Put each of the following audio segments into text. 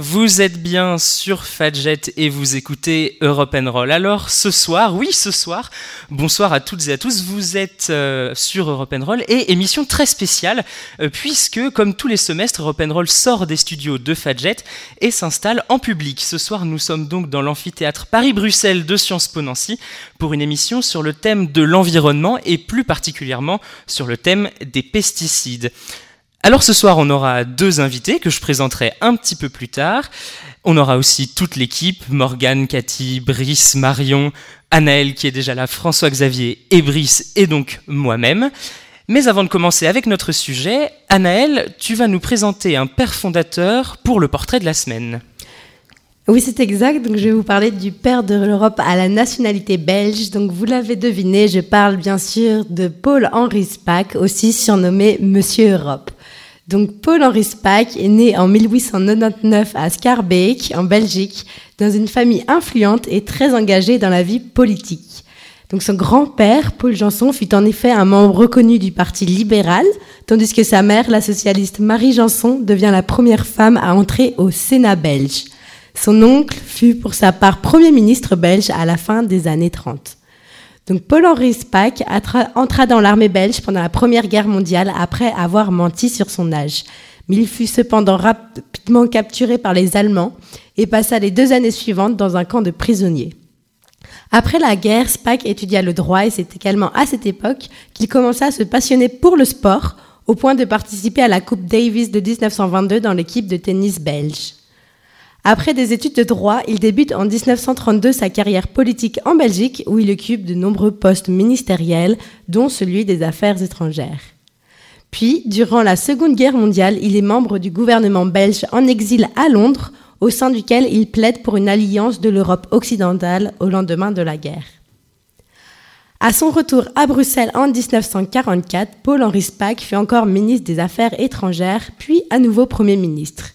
Vous êtes bien sur Fadjet et vous écoutez Europe Roll. Alors ce soir, oui ce soir, bonsoir à toutes et à tous, vous êtes euh, sur Europe Roll et émission très spéciale euh, puisque comme tous les semestres, Europe Roll sort des studios de Fadjet et s'installe en public. Ce soir nous sommes donc dans l'amphithéâtre Paris-Bruxelles de Sciences Po Nancy pour une émission sur le thème de l'environnement et plus particulièrement sur le thème des pesticides. Alors ce soir, on aura deux invités que je présenterai un petit peu plus tard. On aura aussi toute l'équipe, Morgane, Cathy, Brice, Marion, Anaël qui est déjà là, François-Xavier et Brice et donc moi-même. Mais avant de commencer avec notre sujet, Anaël, tu vas nous présenter un père fondateur pour le portrait de la semaine. Oui, c'est exact. Donc, je vais vous parler du père de l'Europe à la nationalité belge. Donc, vous l'avez deviné, je parle bien sûr de Paul-Henri Spaak, aussi surnommé Monsieur Europe. Donc Paul-Henri Spaak est né en 1899 à Schaerbeek, en Belgique, dans une famille influente et très engagée dans la vie politique. Donc son grand-père, Paul Janson, fut en effet un membre reconnu du Parti libéral, tandis que sa mère, la socialiste Marie Janson, devient la première femme à entrer au Sénat belge. Son oncle fut pour sa part Premier ministre belge à la fin des années 30. Donc Paul-Henri Spaak entra dans l'armée belge pendant la Première Guerre mondiale après avoir menti sur son âge. Mais il fut cependant rapidement capturé par les Allemands et passa les deux années suivantes dans un camp de prisonniers. Après la guerre, Spaak étudia le droit et c'est également à cette époque qu'il commença à se passionner pour le sport au point de participer à la Coupe Davis de 1922 dans l'équipe de tennis belge. Après des études de droit, il débute en 1932 sa carrière politique en Belgique où il occupe de nombreux postes ministériels, dont celui des affaires étrangères. Puis, durant la Seconde Guerre mondiale, il est membre du gouvernement belge en exil à Londres, au sein duquel il plaide pour une alliance de l'Europe occidentale au lendemain de la guerre. À son retour à Bruxelles en 1944, Paul-Henri Spaak fut encore ministre des Affaires étrangères, puis à nouveau Premier ministre.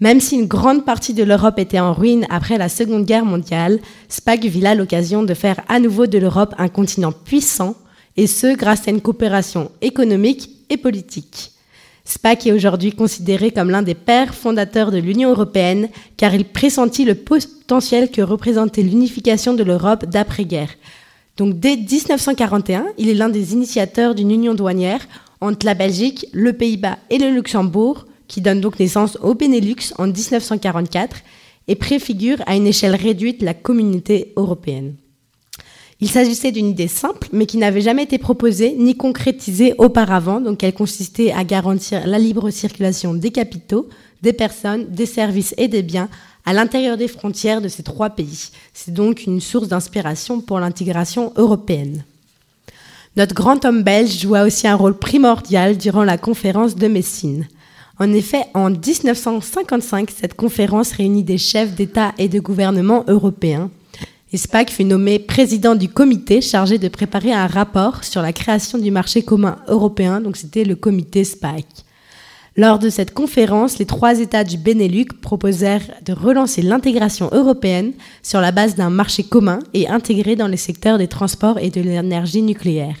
Même si une grande partie de l'Europe était en ruine après la Seconde Guerre mondiale, Spaak vit là l'occasion de faire à nouveau de l'Europe un continent puissant, et ce grâce à une coopération économique et politique. Spaak est aujourd'hui considéré comme l'un des pères fondateurs de l'Union européenne car il pressentit le potentiel que représentait l'unification de l'Europe d'après-guerre. Donc dès 1941, il est l'un des initiateurs d'une union douanière entre la Belgique, le Pays-Bas et le Luxembourg, qui donne donc naissance au Benelux en 1944 et préfigure à une échelle réduite la communauté européenne. Il s'agissait d'une idée simple, mais qui n'avait jamais été proposée ni concrétisée auparavant, donc elle consistait à garantir la libre circulation des capitaux, des personnes, des services et des biens à l'intérieur des frontières de ces trois pays. C'est donc une source d'inspiration pour l'intégration européenne. Notre grand homme belge joua aussi un rôle primordial durant la conférence de Messine. En effet, en 1955, cette conférence réunit des chefs d'État et de gouvernement européens. Et Spaak fut nommé président du comité chargé de préparer un rapport sur la création du marché commun européen, donc c'était le comité SPAC. Lors de cette conférence, les trois États du Benelux proposèrent de relancer l'intégration européenne sur la base d'un marché commun et intégré dans les secteurs des transports et de l'énergie nucléaire.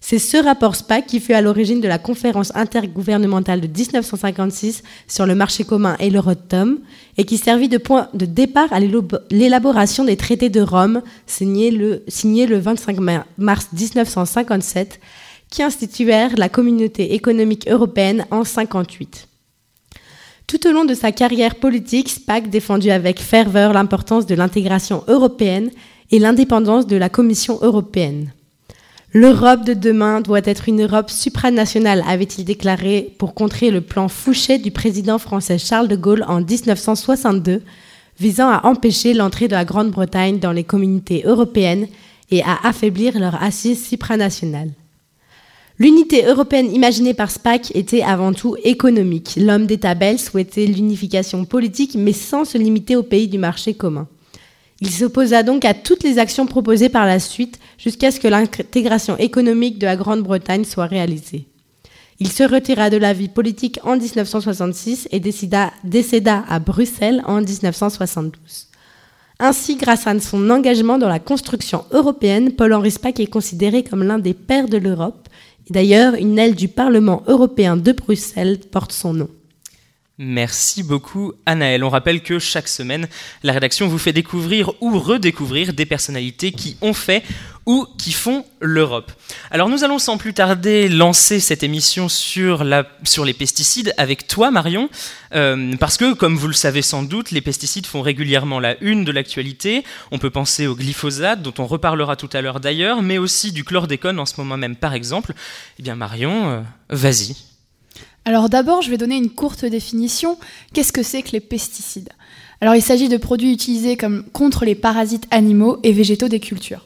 C'est ce rapport SPAC qui fut à l'origine de la conférence intergouvernementale de 1956 sur le marché commun et l'Eurotom et qui servit de point de départ à l'élaboration des traités de Rome signés le, le 25 mars 1957 qui instituèrent la communauté économique européenne en 1958. Tout au long de sa carrière politique, SPAC défendit avec ferveur l'importance de l'intégration européenne et l'indépendance de la Commission européenne. L'Europe de demain doit être une Europe supranationale, avait-il déclaré pour contrer le plan Fouché du président français Charles de Gaulle en 1962, visant à empêcher l'entrée de la Grande-Bretagne dans les communautés européennes et à affaiblir leur assise supranationale. L'unité européenne imaginée par Spaak était avant tout économique. L'homme d'État belge souhaitait l'unification politique, mais sans se limiter aux pays du marché commun. Il s'opposa donc à toutes les actions proposées par la suite jusqu'à ce que l'intégration économique de la Grande-Bretagne soit réalisée. Il se retira de la vie politique en 1966 et décéda à Bruxelles en 1972. Ainsi, grâce à son engagement dans la construction européenne, Paul-Henri Spaak est considéré comme l'un des pères de l'Europe. D'ailleurs, une aile du Parlement européen de Bruxelles porte son nom. Merci beaucoup Anaël. On rappelle que chaque semaine, la rédaction vous fait découvrir ou redécouvrir des personnalités qui ont fait ou qui font l'Europe. Alors nous allons sans plus tarder lancer cette émission sur, la, sur les pesticides avec toi Marion, euh, parce que comme vous le savez sans doute, les pesticides font régulièrement la une de l'actualité. On peut penser au glyphosate, dont on reparlera tout à l'heure d'ailleurs, mais aussi du chlordécone en ce moment même par exemple. Eh bien Marion, euh, vas-y. Alors d'abord, je vais donner une courte définition. Qu'est-ce que c'est que les pesticides? Alors il s'agit de produits utilisés contre les parasites animaux et végétaux des cultures.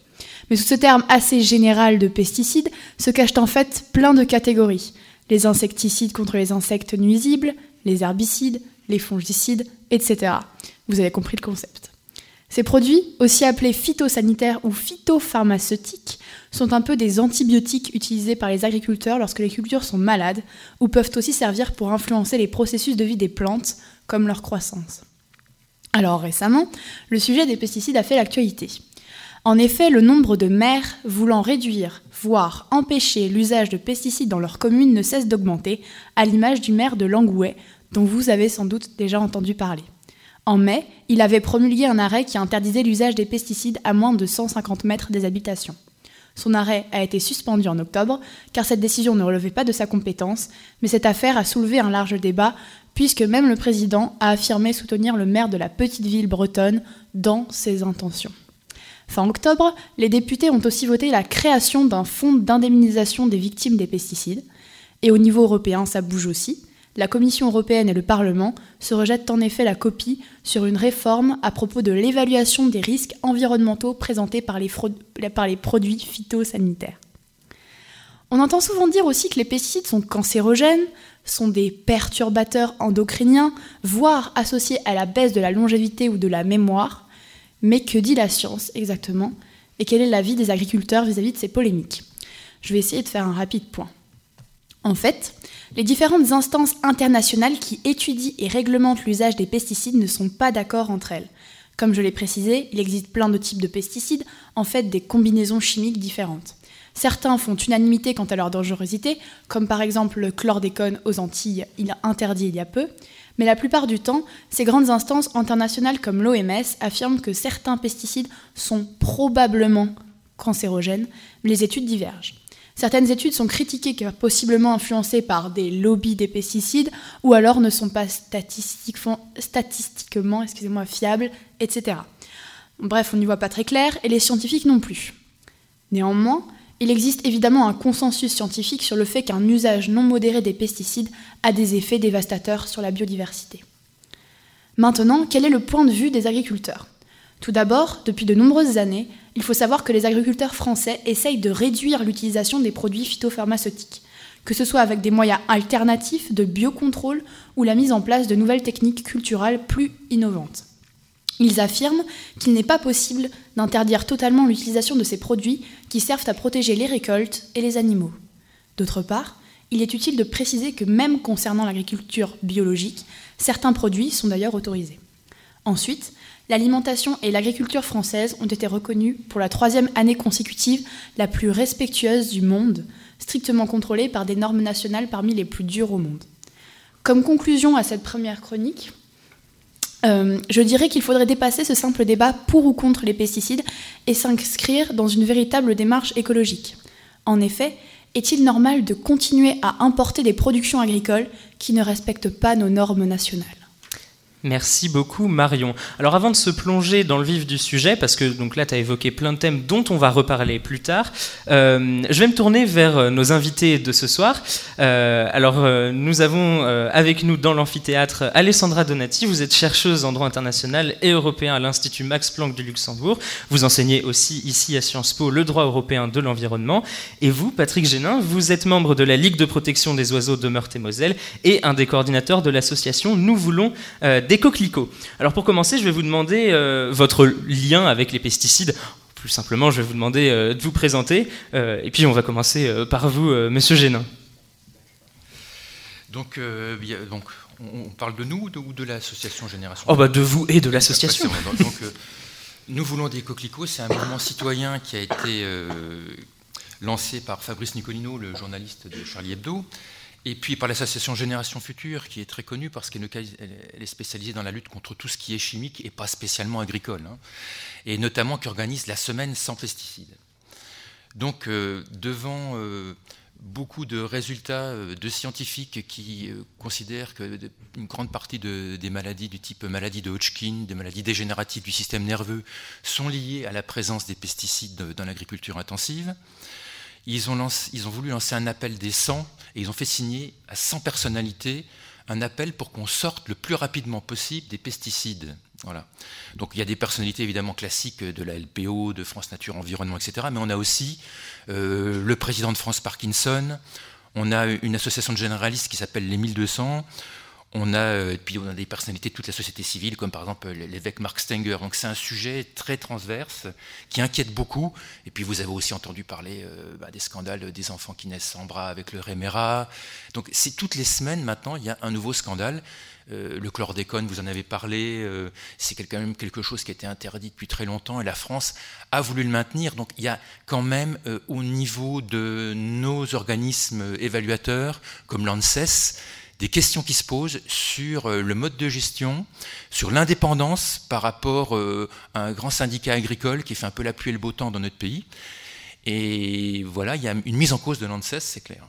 Mais sous ce terme assez général de pesticides se cachent en fait plein de catégories. Les insecticides contre les insectes nuisibles, les herbicides, les fongicides, etc. Vous avez compris le concept. Ces produits, aussi appelés phytosanitaires ou phytopharmaceutiques, sont un peu des antibiotiques utilisés par les agriculteurs lorsque les cultures sont malades, ou peuvent aussi servir pour influencer les processus de vie des plantes, comme leur croissance. Alors récemment, le sujet des pesticides a fait l'actualité. En effet, le nombre de maires voulant réduire, voire empêcher l'usage de pesticides dans leur commune ne cesse d'augmenter, à l'image du maire de Langouet, dont vous avez sans doute déjà entendu parler. En mai, il avait promulgué un arrêt qui interdisait l'usage des pesticides à moins de 150 mètres des habitations. Son arrêt a été suspendu en octobre, car cette décision ne relevait pas de sa compétence, mais cette affaire a soulevé un large débat, puisque même le président a affirmé soutenir le maire de la petite ville bretonne dans ses intentions. Fin octobre, les députés ont aussi voté la création d'un fonds d'indemnisation des victimes des pesticides, et au niveau européen, ça bouge aussi la Commission européenne et le Parlement se rejettent en effet la copie sur une réforme à propos de l'évaluation des risques environnementaux présentés par les, produits phytosanitaires. On entend souvent dire aussi que les pesticides sont cancérogènes, sont des perturbateurs endocriniens, voire associés à la baisse de la longévité ou de la mémoire. Mais que dit la science exactement? Et quel est l'avis des agriculteurs vis à -vis de ces polémiques? Je vais essayer de faire un rapide point. En fait, les différentes instances internationales qui étudient et réglementent l'usage des pesticides ne sont pas d'accord entre elles. Comme je l'ai précisé, il existe plein de types de pesticides, en fait des combinaisons chimiques différentes. Certains font unanimité quant à leur dangerosité, comme par exemple le chlordécone aux Antilles, il a interdit il y a peu, mais la plupart du temps, ces grandes instances internationales comme l'OMS affirment que certains pesticides sont probablement cancérogènes, mais les études divergent. Certaines études sont critiquées car possiblement influencées par des lobbies des pesticides ou alors ne sont pas statistiquement, fiables, etc. Bref, on n'y voit pas très clair et les scientifiques non plus. Néanmoins, il existe évidemment un consensus scientifique sur le fait qu'un usage non modéré des pesticides a des effets dévastateurs sur la biodiversité. Maintenant, quel est le point de vue des agriculteurs? Tout d'abord, depuis de nombreuses années, il faut savoir que les agriculteurs français essayent de réduire l'utilisation des produits phytopharmaceutiques, que ce soit avec des moyens alternatifs de biocontrôle ou la mise en place de nouvelles techniques culturelles plus innovantes. Ils affirment qu'il n'est pas possible d'interdire totalement l'utilisation de ces produits qui servent à protéger les récoltes et les animaux. D'autre part, il est utile de préciser que même concernant l'agriculture biologique, certains produits sont d'ailleurs autorisés. Ensuite, l'alimentation et l'agriculture française ont été reconnues pour la troisième année consécutive la plus respectueuse du monde, strictement contrôlée par des normes nationales parmi les plus dures au monde. Comme conclusion à cette première chronique, euh, je dirais qu'il faudrait dépasser ce simple débat pour ou contre les pesticides et s'inscrire dans une véritable démarche écologique. En effet, est-il normal de continuer à importer des productions agricoles qui ne respectent pas nos normes nationales? Merci beaucoup Marion. Alors avant de se plonger dans le vif du sujet, parce que donc là tu as évoqué plein de thèmes dont on va reparler plus tard, euh, je vais me tourner vers euh, nos invités de ce soir. Euh, alors nous avons avec nous dans l'amphithéâtre Alessandra Donati, vous êtes chercheuse en droit international et européen à l'Institut Max Planck du Luxembourg. Vous enseignez aussi ici à Sciences Po le droit européen de l'environnement. Et vous, Patrick Génin, vous êtes membre de la Ligue de protection des oiseaux de Meurthe-et-Moselle et un des coordinateurs de l'association Nous voulons coquelicots. Alors pour commencer, je vais vous demander euh, votre lien avec les pesticides. Plus simplement, je vais vous demander euh, de vous présenter. Euh, et puis on va commencer par vous, Monsieur Génin. Donc, donc on, parle de nous ou de, l'association Génération Oh bah de vous et de l'association. Donc, nous voulons des coquelicots, c'est un mouvement citoyen qui a été lancé par Fabrice Nicolino, le journaliste de Charlie Hebdo, et puis par l'association Génération Future, qui est très connue parce qu'elle est spécialisée dans la lutte contre tout ce qui est chimique et pas spécialement agricole, hein. et notamment qui organise la semaine sans pesticides. Donc, euh, devant euh, beaucoup de résultats euh, de scientifiques qui considèrent qu'une grande partie des maladies du type maladie de Hodgkin, des maladies dégénératives du système nerveux, sont liées à la présence des pesticides dans l'agriculture intensive, ils ont, voulu lancer un appel des 100 et ils ont fait signer à 100 personnalités un appel pour qu'on sorte le plus rapidement possible des pesticides. Voilà. Donc il y a des personnalités évidemment classiques de la LPO, de France Nature Environnement, etc. Mais on a aussi euh, le président de France Parkinson, on a une association de généralistes qui s'appelle les 1200, on a, euh, puis on a des personnalités de toute la société civile, comme par exemple l'évêque Mark Stenger. Donc c'est un sujet très transverse qui inquiète beaucoup. Et puis vous avez aussi entendu parler euh, bah, des scandales des enfants qui naissent sans bras avec le Réméra. Donc c'est toutes les semaines maintenant, il y a un nouveau scandale. Euh, le chlordécone, vous en avez parlé, c'est quand même quelque chose qui a été interdit depuis très longtemps et la France a voulu le maintenir. Donc il y a quand même au niveau de nos organismes évaluateurs, comme l'ANSES, des questions qui se posent sur euh, le mode de gestion, sur l'indépendance par rapport euh, à un grand syndicat agricole qui fait un peu la pluie et le beau temps dans notre pays. Et voilà, il y a une mise en cause de l'ANSES, c'est clair.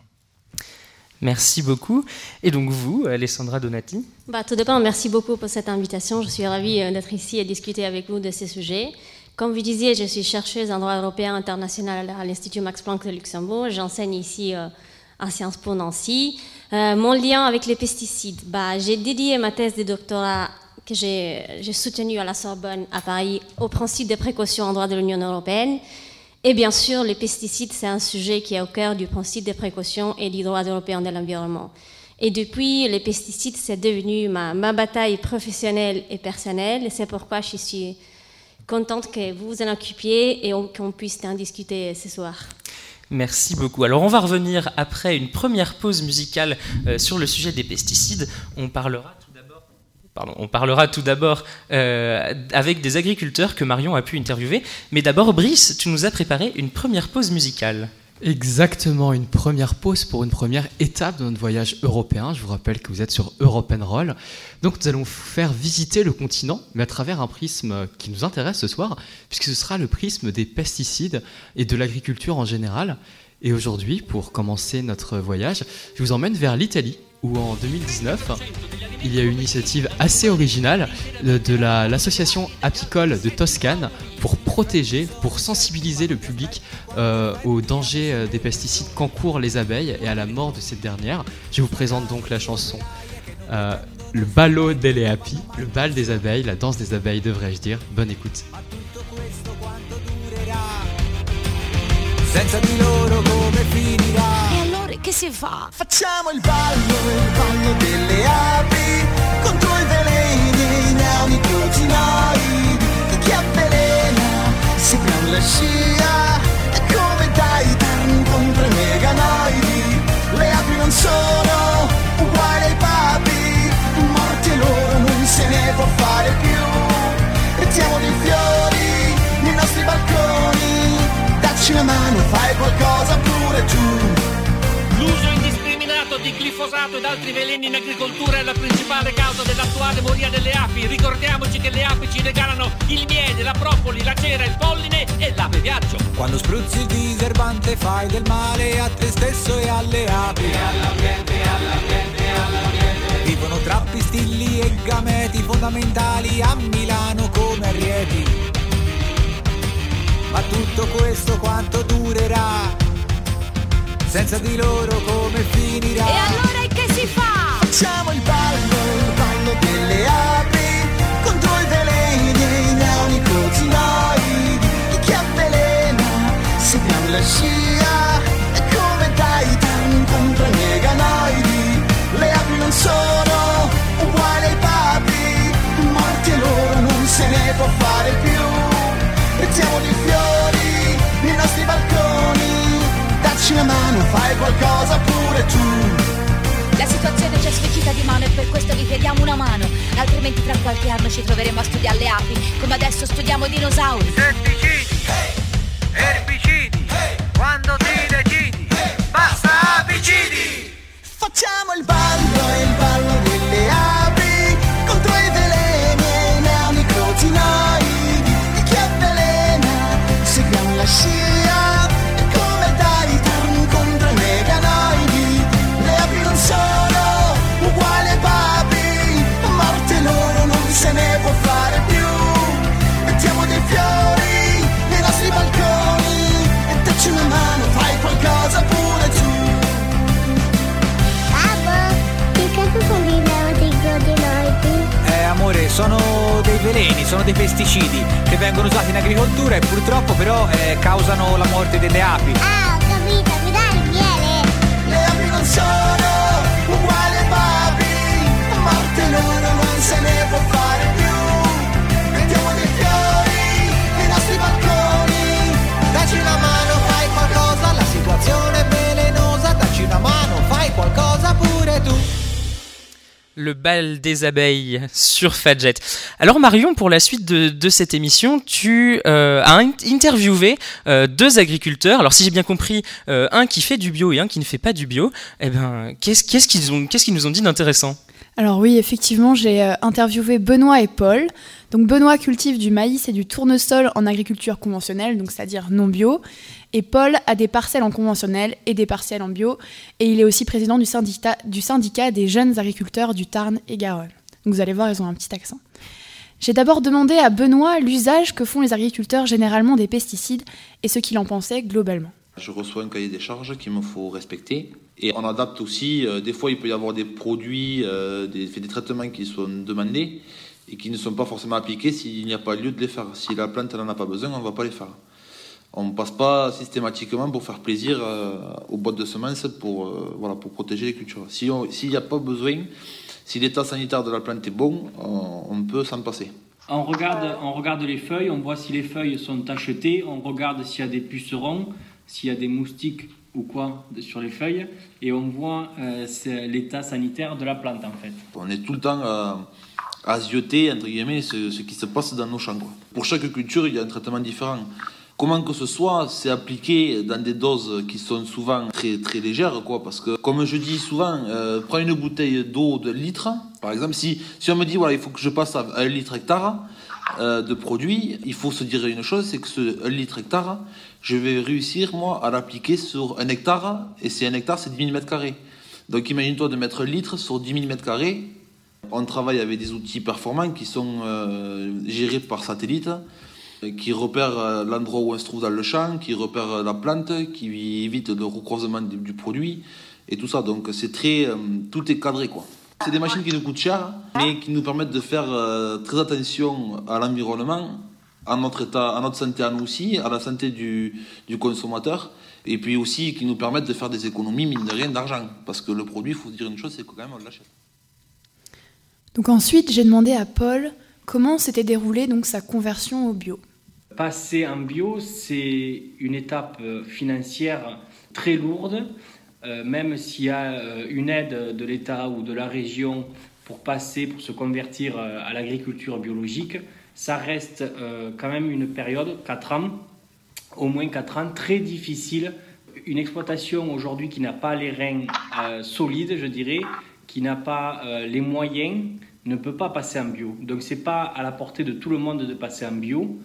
Merci beaucoup. Et donc vous, Alessandra Donati? Bah, Tout d'abord, merci beaucoup pour cette invitation. Je suis ravie euh, d'être ici et discuter avec vous de ces sujets. Comme vous disiez, je suis chercheuse en droit européen international à l'Institut Max Planck de Luxembourg. J'enseigne ici à Sciences Po Nancy. Euh, mon lien avec les pesticides, bah, j'ai dédié ma thèse de doctorat que j'ai soutenue à la Sorbonne à Paris au principe des précautions en droit de l'Union européenne. Et bien sûr, les pesticides, c'est un sujet qui est au cœur du principe des précautions et du droit européen de l'environnement. Et depuis, les pesticides, c'est devenu ma, ma, bataille professionnelle et personnelle. C'est pourquoi je suis contente que vous vous en occupiez et qu'on puisse en discuter ce soir. Merci beaucoup. Alors on va revenir après une première pause musicale euh, sur le sujet des pesticides. On parlera tout d'abord, euh, avec des agriculteurs que Marion a pu interviewer. Mais d'abord, Brice, tu nous as préparé une première pause musicale. Exactement, une première pause pour une première étape de notre voyage européen. Je vous rappelle que vous êtes sur Europe Roll. Donc nous allons vous faire visiter le continent, mais à travers un prisme qui nous intéresse ce soir, puisque ce sera le prisme des pesticides et de l'agriculture en général. Et aujourd'hui, pour commencer notre voyage, je vous emmène vers l'Italie, où en 2019, il y a une initiative assez originale de l'association apicole de Toscane pour protéger, pour sensibiliser le public euh, aux dangers euh, des pesticides qu'encourent les abeilles et à la mort de cette dernière. Je vous présente donc la chanson euh, Le ballo delle api, le bal des abeilles, la danse des abeilles devrais-je dire. Bonne écoute. Senza di loro? Si fa? Facciamo il ballo, il ballo delle api Contro i veleni i neonicotinoidi Che chi avvelena seguiamo la scia E come Titan contro i meganoidi Le api non sono uguali ai papi Morti loro non se ne può fare più Mettiamo dei fiori nei nostri balconi dacci una mano, fai qualcosa pure tu. L'uso indiscriminato di glifosato ed altri veleni in agricoltura è la principale causa dell'attuale moria delle api. Ricordiamoci che le api ci regalano il miele, la propoli, la cera, il polline e l'ape viaggio. Quando spruzzi il diserbante fai del male a te stesso e alle api. E all'ambiente, all'ambiente, all'ambiente. Vivono tra pistilli e gameti fondamentali a Milano come a Rieti ma tutto questo quanto durerà? Senza di loro come finirà? E allora che si fa? Facciamo il ballo, il ballo delle api Contro i veleni e i neonicotinoidi E chi avvelena, seguiamo la scia E come Titan contro i meganoidi Le api non sono uguali ai papi Morti e loro non se ne può fare più dacci una mano, fai qualcosa pure tu. La situazione ci è sfuggita di mano e per questo vi chiediamo una mano. Altrimenti tra qualche anno ci troveremo a studiare le api, come adesso studiamo dinosauri. Pesticidi, erbicidi, quando ti decidi, basta apicidi. Facciamo il ballo, il ballo delle api contro i veleni e i neonicotinoidi. E chi avvelena, seguiamo la scia. Sono dei veleni, sono dei pesticidi che vengono usati in agricoltura e purtroppo però eh, causano la morte delle api. Ah, ho capito, mi dai il miele? Le api non sono uguali ai papi, a morte loro non se ne può fare più. Mettiamo dei fiori nei nostri balconi, dacci una mano, fai qualcosa, la situazione è velenosa, dacci una mano, fai qualcosa pure tu. Le bal des abeilles sur Fadjet. Alors Marion, pour la suite de, cette émission, tu euh, as in- interviewé euh, deux agriculteurs. Alors si j'ai bien compris, euh, un qui fait du bio et un qui ne fait pas du bio. Eh ben, qu'est-ce qu'ils nous ont dit d'intéressant? Alors oui, effectivement, j'ai euh, interviewé Benoît et Paul. Donc Benoît cultive du maïs et du tournesol en agriculture conventionnelle, donc c'est-à-dire non bio. Et Paul a des parcelles en conventionnel et des parcelles en bio. Et il est aussi président du syndicat, du syndicat des jeunes agriculteurs du Tarn et Garonne. Donc vous allez voir, ils ont un petit accent. J'ai d'abord demandé à Benoît l'usage que font les agriculteurs généralement des pesticides et ce qu'il en pensait globalement. Je reçois un cahier des charges qu'il me faut respecter. Et on adapte aussi, euh, des fois il peut y avoir des produits, euh, des, des traitements qui sont demandés et qui ne sont pas forcément appliqués s'il n'y a pas lieu de les faire. Si la plante n'en a pas besoin, on ne va pas les faire. On ne passe pas systématiquement pour faire plaisir euh, aux boîtes de semences pour, voilà, pour protéger les cultures. S'il n'y a pas besoin, si l'état sanitaire de la plante est bon, on, on peut s'en passer. On regarde, on regarde les feuilles, on voit si les feuilles sont tachetées, on regarde s'il y a des pucerons, s'il y a des moustiques ou quoi sur les feuilles, et on voit euh, l'état sanitaire de la plante en fait. On est tout le temps à, à zioter, entre guillemets, ce, qui se passe dans nos champs. quoi. Pour chaque culture, il y a un traitement différent. Comment que ce soit, c'est appliqué dans des doses qui sont souvent très, très légères, quoi, parce que, comme je dis souvent, euh, prends une bouteille d'eau de litre, par exemple, si, si on me dit, voilà, il faut que je passe à un litre hectare euh, de produit, il faut se dire une chose, c'est que ce 1 litre hectare, je vais réussir, moi, à l'appliquer sur un hectare, et c'est un hectare, c'est 10 000 mètres carrés. Donc imagine-toi de mettre un litre sur 10 000 mètres carrés, on travaille avec des outils performants qui sont euh, gérés par satellite, euh, qui repèrent euh, l'endroit où on se trouve dans le champ, qui repèrent euh, la plante, qui évite le recroisement du, du produit et tout ça. Donc c'est très, euh, tout est cadré quoi. C'est des machines qui nous coûtent cher, mais qui nous permettent de faire euh, très attention à l'environnement, à notre état, à notre santé à nous aussi, à la santé du, du consommateur, et puis aussi qui nous permettent de faire des économies mine de rien d'argent, parce que le produit, il faut dire une chose, c'est que quand même on l'achète. Donc ensuite, j'ai demandé à Paul comment s'était déroulée donc sa conversion au bio. Passer en bio, c'est une étape euh, financière très lourde, euh, même s'il y a euh, une aide de l'État ou de la région pour passer, pour se convertir euh, à l'agriculture biologique, ça reste quand même une période, 4 ans, au moins 4 ans, très difficile. Une exploitation aujourd'hui qui n'a pas les reins solides, je dirais, qui n'a pas les moyens, ne peut pas passer en bio. Donc c'est pas à la portée de tout le monde de passer en bio,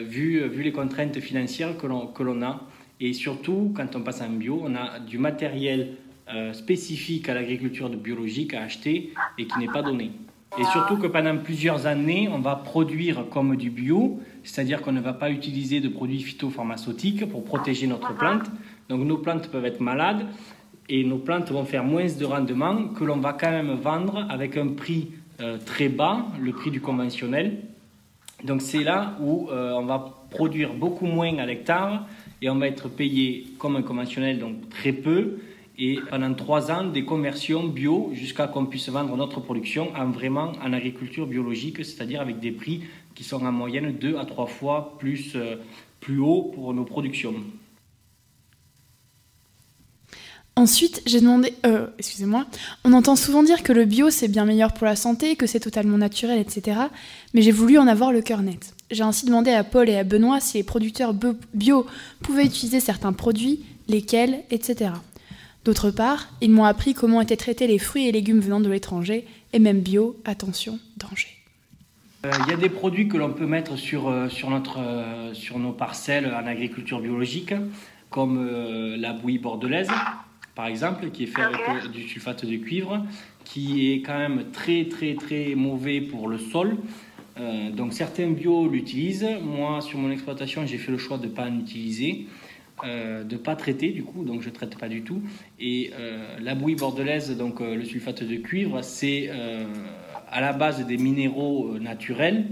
vu, vu les contraintes financières que l'on a. Et surtout, quand on passe en bio, on a du matériel euh, spécifique à l'agriculture biologique à acheter et qui n'est pas donné. Et surtout que pendant plusieurs années, on va produire comme du bio, c'est-à-dire qu'on ne va pas utiliser de produits phytopharmaceutiques pour protéger notre plante. Donc nos plantes peuvent être malades et nos plantes vont faire moins de rendement que l'on va quand même vendre avec un prix euh, très bas, le prix du conventionnel. Donc c'est là où euh, on va produire beaucoup moins à l'hectare et on va être payé comme un conventionnel, donc très peu. Et pendant trois ans, des conversions bio jusqu'à qu'on puisse vendre notre production en vraiment en agriculture biologique, c'est-à-dire avec des prix qui sont en moyenne deux à trois fois plus, euh, plus haut pour nos productions. Ensuite, j'ai demandé, euh, excusez-moi, on entend souvent dire que le bio c'est bien meilleur pour la santé, que c'est totalement naturel, etc. Mais j'ai voulu en avoir le cœur net. J'ai ainsi demandé à Paul et à Benoît si les producteurs bio pouvaient utiliser certains produits, lesquels, etc. D'autre part, ils m'ont appris comment étaient traités les fruits et légumes venant de l'étranger, et même bio, attention, danger. Euh, Il y a des produits que l'on peut mettre sur, euh, sur, notre, euh, sur nos parcelles en agriculture biologique, comme euh, la bouillie bordelaise, par exemple, qui est faite avec euh, du sulfate de cuivre, qui est quand même très très très mauvais pour le sol. Euh, donc certains bio l'utilisent. Moi, sur mon exploitation, j'ai fait le choix de ne pas en utiliser. euh, de ne pas traiter du coup, donc je ne traite pas du tout. Et euh, la bouillie bordelaise, donc le sulfate de cuivre, c'est à la base des minéraux naturels,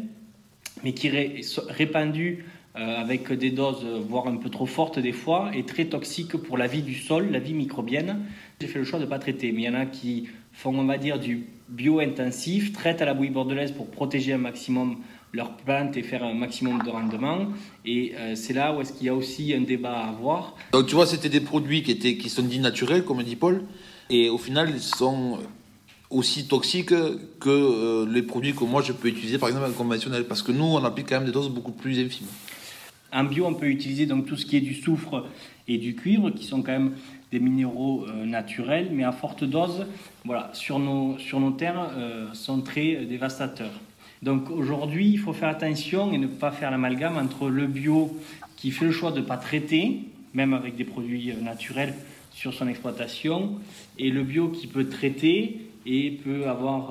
mais qui est répandu euh, avec des doses, voire un peu trop fortes des fois, et très toxique pour la vie du sol, la vie microbienne. J'ai fait le choix de ne pas traiter, mais il y en a qui font, on va dire, du bio-intensif, traitent à la bouillie bordelaise pour protéger un maximum leurs plantes et faire un maximum de rendement. Et euh, c'est là où est-ce qu'il y a aussi un débat à avoir. Donc tu vois, c'était des produits qui, étaient, qui sont dits naturels, comme dit Paul, et au final, ils sont aussi toxiques que euh, les produits que moi je peux utiliser, par exemple, en conventionnel, parce que nous, on applique quand même des doses beaucoup plus infimes. En bio, on peut utiliser donc tout ce qui est du soufre et du cuivre, qui sont quand même des minéraux euh, naturels, mais à forte dose, voilà, sur nos, sur nos terres, euh, sont très dévastateurs. Donc aujourd'hui, il faut faire attention et ne pas faire l'amalgame entre le bio qui fait le choix de ne pas traiter, même avec des produits euh, naturels sur son exploitation, et le bio qui peut traiter et peut avoir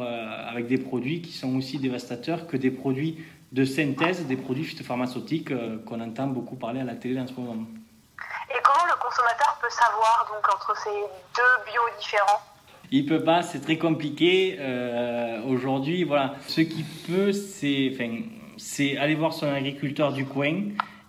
avec des produits qui sont aussi dévastateurs que des produits de synthèse, des produits phytopharmaceutiques euh, qu'on entend beaucoup parler à la télé en ce moment. Et comment le consommateur peut savoir donc entre ces deux bios différents? Il peut pas, c'est très compliqué. euh, Aujourd'hui, voilà, ce qui peut, c'est, enfin, c'est aller voir son agriculteur du coin,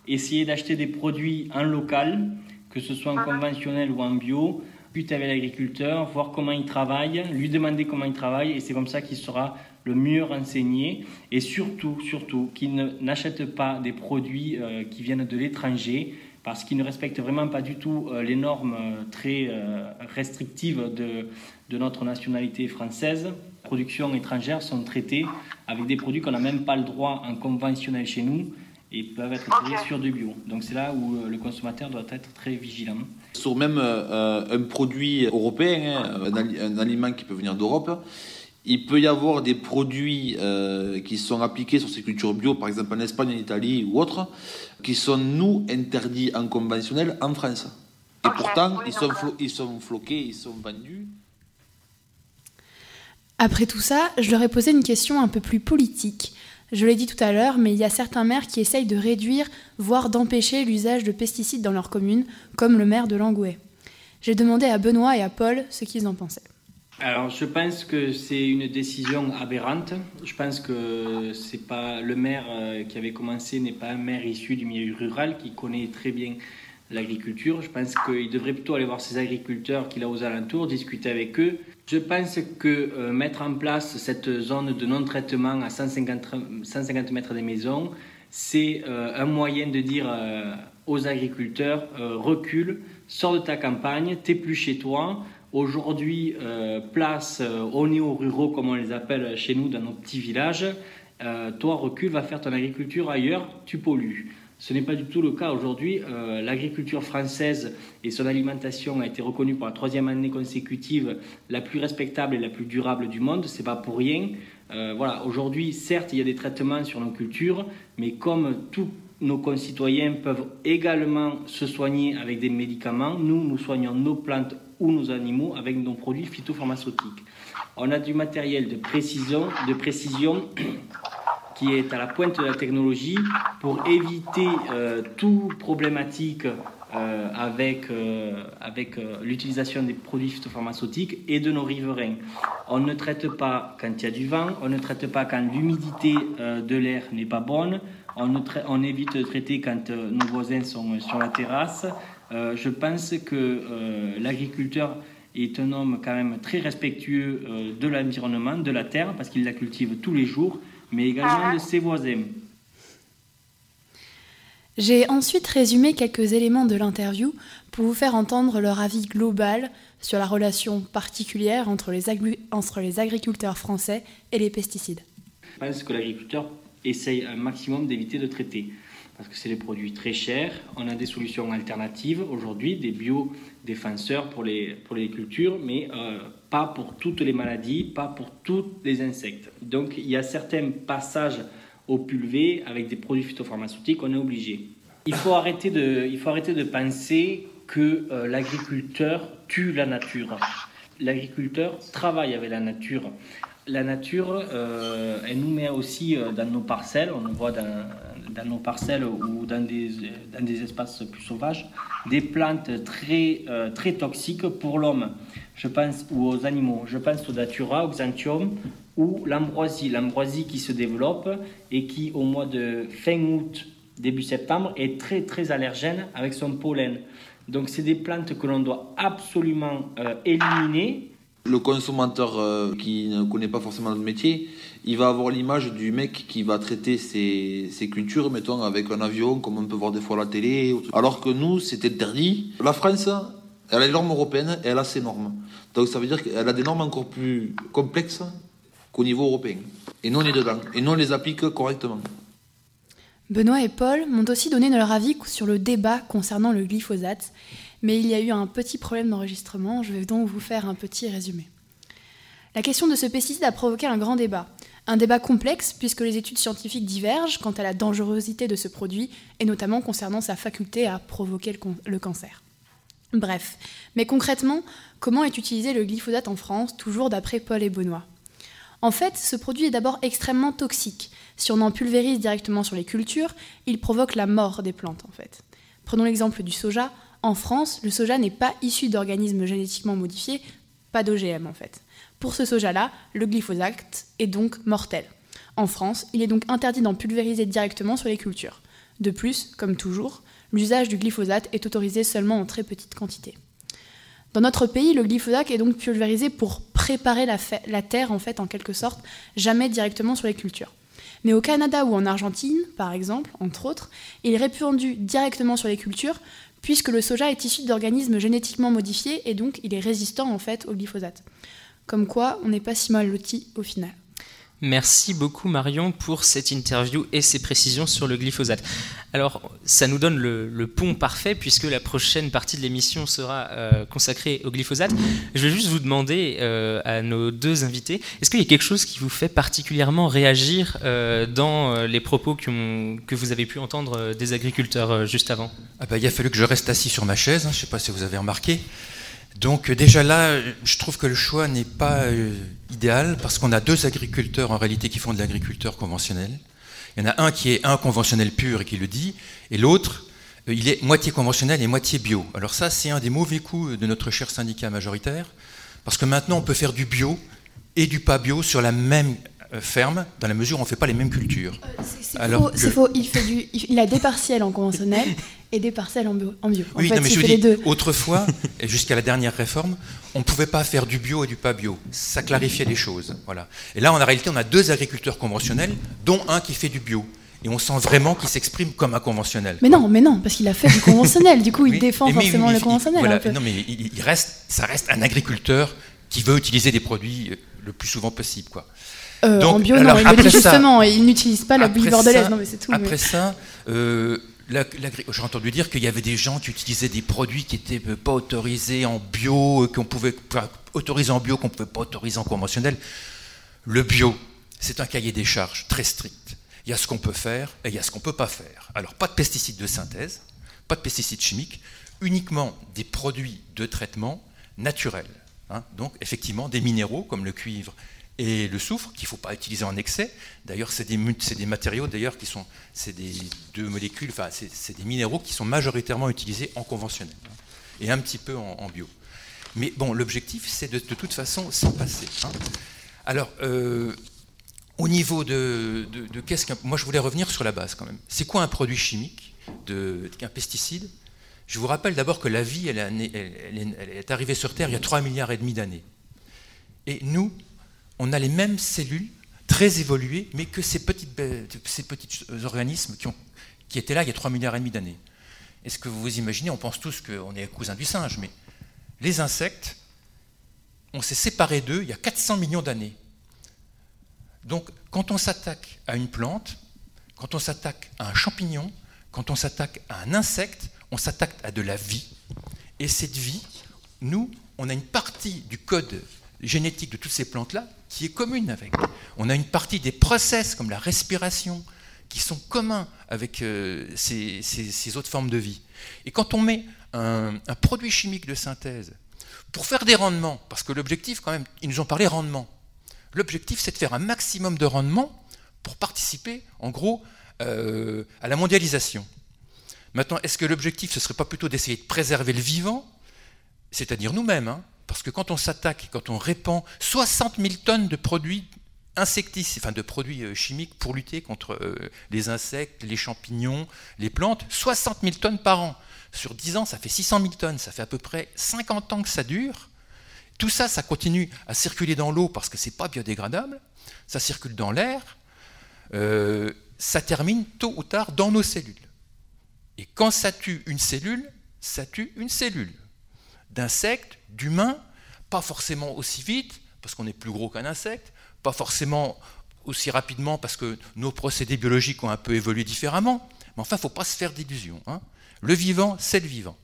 essayer d'acheter des produits en local, que ce soit en conventionnel ou en bio, discuter avec l'agriculteur, voir comment il travaille, lui demander comment il travaille, et c'est comme ça qu'il sera le mieux renseigné. Et surtout, surtout, qu'il ne- n'achète pas des produits euh, qui viennent de l'étranger, parce qu'ils ne respectent vraiment pas du tout euh, les normes euh, très euh, restrictives de, de notre nationalité française. Les productions étrangères sont traitées avec des produits qu'on n'a même pas le droit en conventionnel chez nous et peuvent être traités sur du bio. Donc c'est là où euh, le consommateur doit être très vigilant. Sur même euh, un produit européen, hein, un aliment qui peut venir d'Europe, il peut y avoir des produits euh, qui sont appliqués sur ces cultures bio, par exemple en Espagne, en Italie ou autres, qui sont, nous, interdits en conventionnel en France. Et pourtant, ils, sont ils sont floqués, ils sont vendus. Après tout ça, je leur ai posé une question un peu plus politique. Je l'ai dit tout à l'heure, mais il y a certains maires qui essayent de réduire, voire d'empêcher l'usage de pesticides dans leur commune, comme le maire de Langouet. J'ai demandé à Benoît et à Paul ce qu'ils en pensaient. Alors, je pense que c'est une décision aberrante. Je pense que c'est pas le maire euh, qui avait commencé n'est pas un maire issu du milieu rural qui connaît très bien l'agriculture. Je pense qu'il devrait plutôt aller voir ses agriculteurs qu'il a aux alentours, discuter avec eux. Je pense que euh, mettre en place cette zone de non-traitement à 150, 150 mètres des maisons, c'est euh, un moyen de dire aux agriculteurs recule, sors de ta campagne, t'es plus chez toi. Aujourd'hui, euh, place euh, aux néo-ruraux, comme on les appelle chez nous dans nos petits villages. Euh, toi, recule, va faire ton agriculture ailleurs, tu pollues. Ce n'est pas du tout le cas aujourd'hui. Euh, L'agriculture française et son alimentation a été reconnue pour la troisième année consécutive la plus respectable et la plus durable du monde. C'est pas pour rien. Euh, voilà. Aujourd'hui, certes, il y a des traitements sur nos cultures, mais comme tous nos concitoyens peuvent également se soigner avec des médicaments, nous, nous soignons nos plantes ou nos animaux avec nos produits phytopharmaceutiques. On a du matériel de précision, de précision qui est à la pointe de la technologie pour éviter euh, toute problématique euh, avec, euh, avec euh, l'utilisation des produits phytopharmaceutiques et de nos riverains. On ne traite pas quand il y a du vent, on ne traite pas quand l'humidité de l'air n'est pas bonne, on, évite de traiter quand nos voisins sont sur la terrasse. Euh, je pense que euh, l'agriculteur est un homme quand même très respectueux euh, de l'environnement, de la terre, parce qu'il la cultive tous les jours, mais également de ses voisins. J'ai ensuite résumé quelques éléments de l'interview pour vous faire entendre leur avis global sur la relation particulière entre les, entre les agriculteurs français et les pesticides. Je pense que l'agriculteur essaye un maximum d'éviter de traiter parce que c'est des produits très chers. On a des solutions alternatives aujourd'hui, des biodéfenseurs pour les, pour les cultures, mais euh, pas pour toutes les maladies, pas pour tous les insectes. Donc il y a certains passages au pulvé avec des produits phytopharmaceutiques, on est obligé. Il faut arrêter de, il faut arrêter de penser que euh, l'agriculteur tue la nature. L'agriculteur travaille avec la nature. La nature, euh, elle nous met aussi dans nos parcelles, on voit dans, nos parcelles ou dans des, espaces plus sauvages, des plantes très, euh, très toxiques pour l'homme. Je pense ou aux animaux. Je pense au datura, au xanthium ou l'ambroisie. L'ambroisie qui se développe et qui, au mois de fin août, début septembre, est très très allergène avec son pollen. Donc, c'est des plantes que l'on doit absolument euh, éliminer le consommateur euh, qui ne connaît pas forcément le métier, il va avoir l'image du mec qui va traiter ses, cultures, mettons, avec un avion, comme on peut voir des fois à la télé. Alors que nous, c'est interdit. La France, elle a les normes européennes et elle a ses normes. Donc ça veut dire qu'elle a des normes encore plus complexes qu'au niveau européen. Et nous, on est dedans. Et nous, on les applique correctement. Benoît et Paul m'ont aussi donné leur avis sur le débat concernant le glyphosate mais il y a eu un petit problème d'enregistrement, je vais donc vous faire un petit résumé. La question de ce pesticide a provoqué un grand débat. Un débat complexe puisque les études scientifiques divergent quant à la dangerosité de ce produit et notamment concernant sa faculté à provoquer le, cancer. Bref, mais concrètement, comment est utilisé le glyphosate en France, toujours d'après Paul et Benoît? En fait, ce produit est d'abord extrêmement toxique. Si on en pulvérise directement sur les cultures, il provoque la mort des plantes en fait. Prenons l'exemple du soja. En France, le soja n'est pas issu d'organismes génétiquement modifiés, pas d'OGM en fait. Pour ce soja-là, le glyphosate est donc mortel. En France, il est donc interdit d'en pulvériser directement sur les cultures. De plus, comme toujours, l'usage du glyphosate est autorisé seulement en très petite quantité. Dans notre pays, le glyphosate est donc pulvérisé pour préparer la, la, terre, en fait, en quelque sorte, jamais directement sur les cultures. Mais au Canada ou en Argentine, par exemple, entre autres, il est répandu directement sur les cultures puisque le soja est issu d'organismes génétiquement modifiés et donc il est résistant en fait au glyphosate. Comme quoi, on n'est pas si mal loti au final. Merci beaucoup Marion pour cette interview et ces précisions sur le glyphosate. Alors ça nous donne le, pont parfait puisque la prochaine partie de l'émission sera euh, consacrée au glyphosate. Je vais juste vous demander euh, à nos deux invités, est-ce qu'il y a quelque chose qui vous fait particulièrement réagir euh, dans les propos que vous avez pu entendre des agriculteurs juste avant? Ah bah, Il a fallu que je reste assis sur ma chaise, hein, je ne sais pas si vous avez remarqué. Donc déjà là, je trouve que le choix n'est pas euh, idéal parce qu'on a deux agriculteurs en réalité qui font de l'agriculteur conventionnel. Il y en a un qui est un conventionnel pur et qui le dit, et l'autre, euh, il est moitié conventionnel et moitié bio. Alors ça, c'est un des mauvais coups de notre cher syndicat majoritaire, parce que maintenant on peut faire du bio et du pas bio sur la même euh, ferme, dans la mesure où on ne fait pas les mêmes cultures. c'est faux, Il, fait du, il a des partiels en conventionnel et des parcelles en bio. oui, mais je dis, autrefois, jusqu'à la dernière réforme, on ne pouvait pas faire du bio et du pas bio. Ça clarifiait les choses. Voilà. Et là, en réalité, on a deux agriculteurs conventionnels, dont un qui fait du bio. Et on sent vraiment qu'il s'exprime comme un conventionnel. Mais non, mais non, parce qu'il a fait du conventionnel. Du coup, il défend forcément le conventionnel. Non, mais il, reste, ça reste un agriculteur qui veut utiliser des produits le plus souvent possible, quoi. Euh, en bio, non, il dit justement, il n'utilise pas la bouillie bordelaise. Non, mais c'est tout. Après ça, euh, j'ai entendu dire qu'il y avait des gens qui utilisaient des produits qui n'étaient pas autorisés en bio, euh, qu'on pouvait autoriser en bio, qu'on ne pouvait pas autoriser en conventionnel. Le bio, c'est un cahier des charges très strict. Il y a ce qu'on peut faire et il y a ce qu'on ne peut pas faire. Alors, pas de pesticides de synthèse, pas de pesticides chimiques, uniquement des produits de traitement naturels. Hein. donc, effectivement, des minéraux comme le cuivre et le soufre, qu'il ne faut pas utiliser en excès. D'ailleurs, c'est des, matériaux d'ailleurs qui sont, c'est des deux molécules, enfin, c'est des minéraux qui sont majoritairement utilisés en conventionnel hein, et un petit peu en, bio. Mais bon, l'objectif, c'est de, de, toute façon s'en passer. Hein. Alors, euh, au niveau de, de, qu'est-ce qu'un, moi, je voulais revenir sur la base quand même. C'est quoi un produit chimique, de, un pesticide? Je vous rappelle d'abord que la vie, elle, elle est arrivée sur Terre il y a 3 milliards et demi d'années. Et nous, on a les mêmes cellules très évoluées, mais que ces petits, ces petits organismes qui était là il y a 3 milliards et demi d'années. Est-ce que vous vous imaginez, on pense tous qu'on est cousin du singe, mais les insectes, on s'est séparés d'eux il y a 400 millions d'années. Donc quand on s'attaque à une plante, quand on s'attaque à un champignon, quand on s'attaque à un insecte, on s'attaque à de la vie. Et cette vie, nous, on a une partie du code génétique de toutes ces plantes-là qui est commune avec. On a une partie des process comme la respiration qui sont communs avec euh, ces, autres formes de vie. Et quand on met un, produit chimique de synthèse pour faire des rendements, parce que l'objectif quand même, ils nous ont parlé rendement, l'objectif c'est de faire un maximum de rendement pour participer en gros euh, à la mondialisation. Maintenant, est-ce que l'objectif ce serait pas plutôt d'essayer de préserver le vivant, c'est-à-dire nous-mêmes, hein parce que quand on s'attaque, quand on répand 60 000 tonnes de produits insecticides, enfin de produits euh, chimiques pour lutter contre euh, les insectes, les champignons, les plantes, 60 000 tonnes par an. Sur 10 ans, ça fait 600 000 tonnes, ça fait à peu près 50 ans que ça dure. Tout ça, ça continue à circuler dans l'eau parce que ce n'est pas biodégradable, ça circule dans l'air, euh, ça termine tôt ou tard dans nos cellules. Et quand ça tue une cellule, ça tue une cellule d'insectes, d'humains, pas forcément aussi vite, parce qu'on est plus gros qu'un insecte, pas forcément aussi rapidement parce que nos procédés biologiques ont un peu évolué différemment, mais enfin, il ne faut pas se faire d'illusions. Hein. Le vivant, c'est le vivant.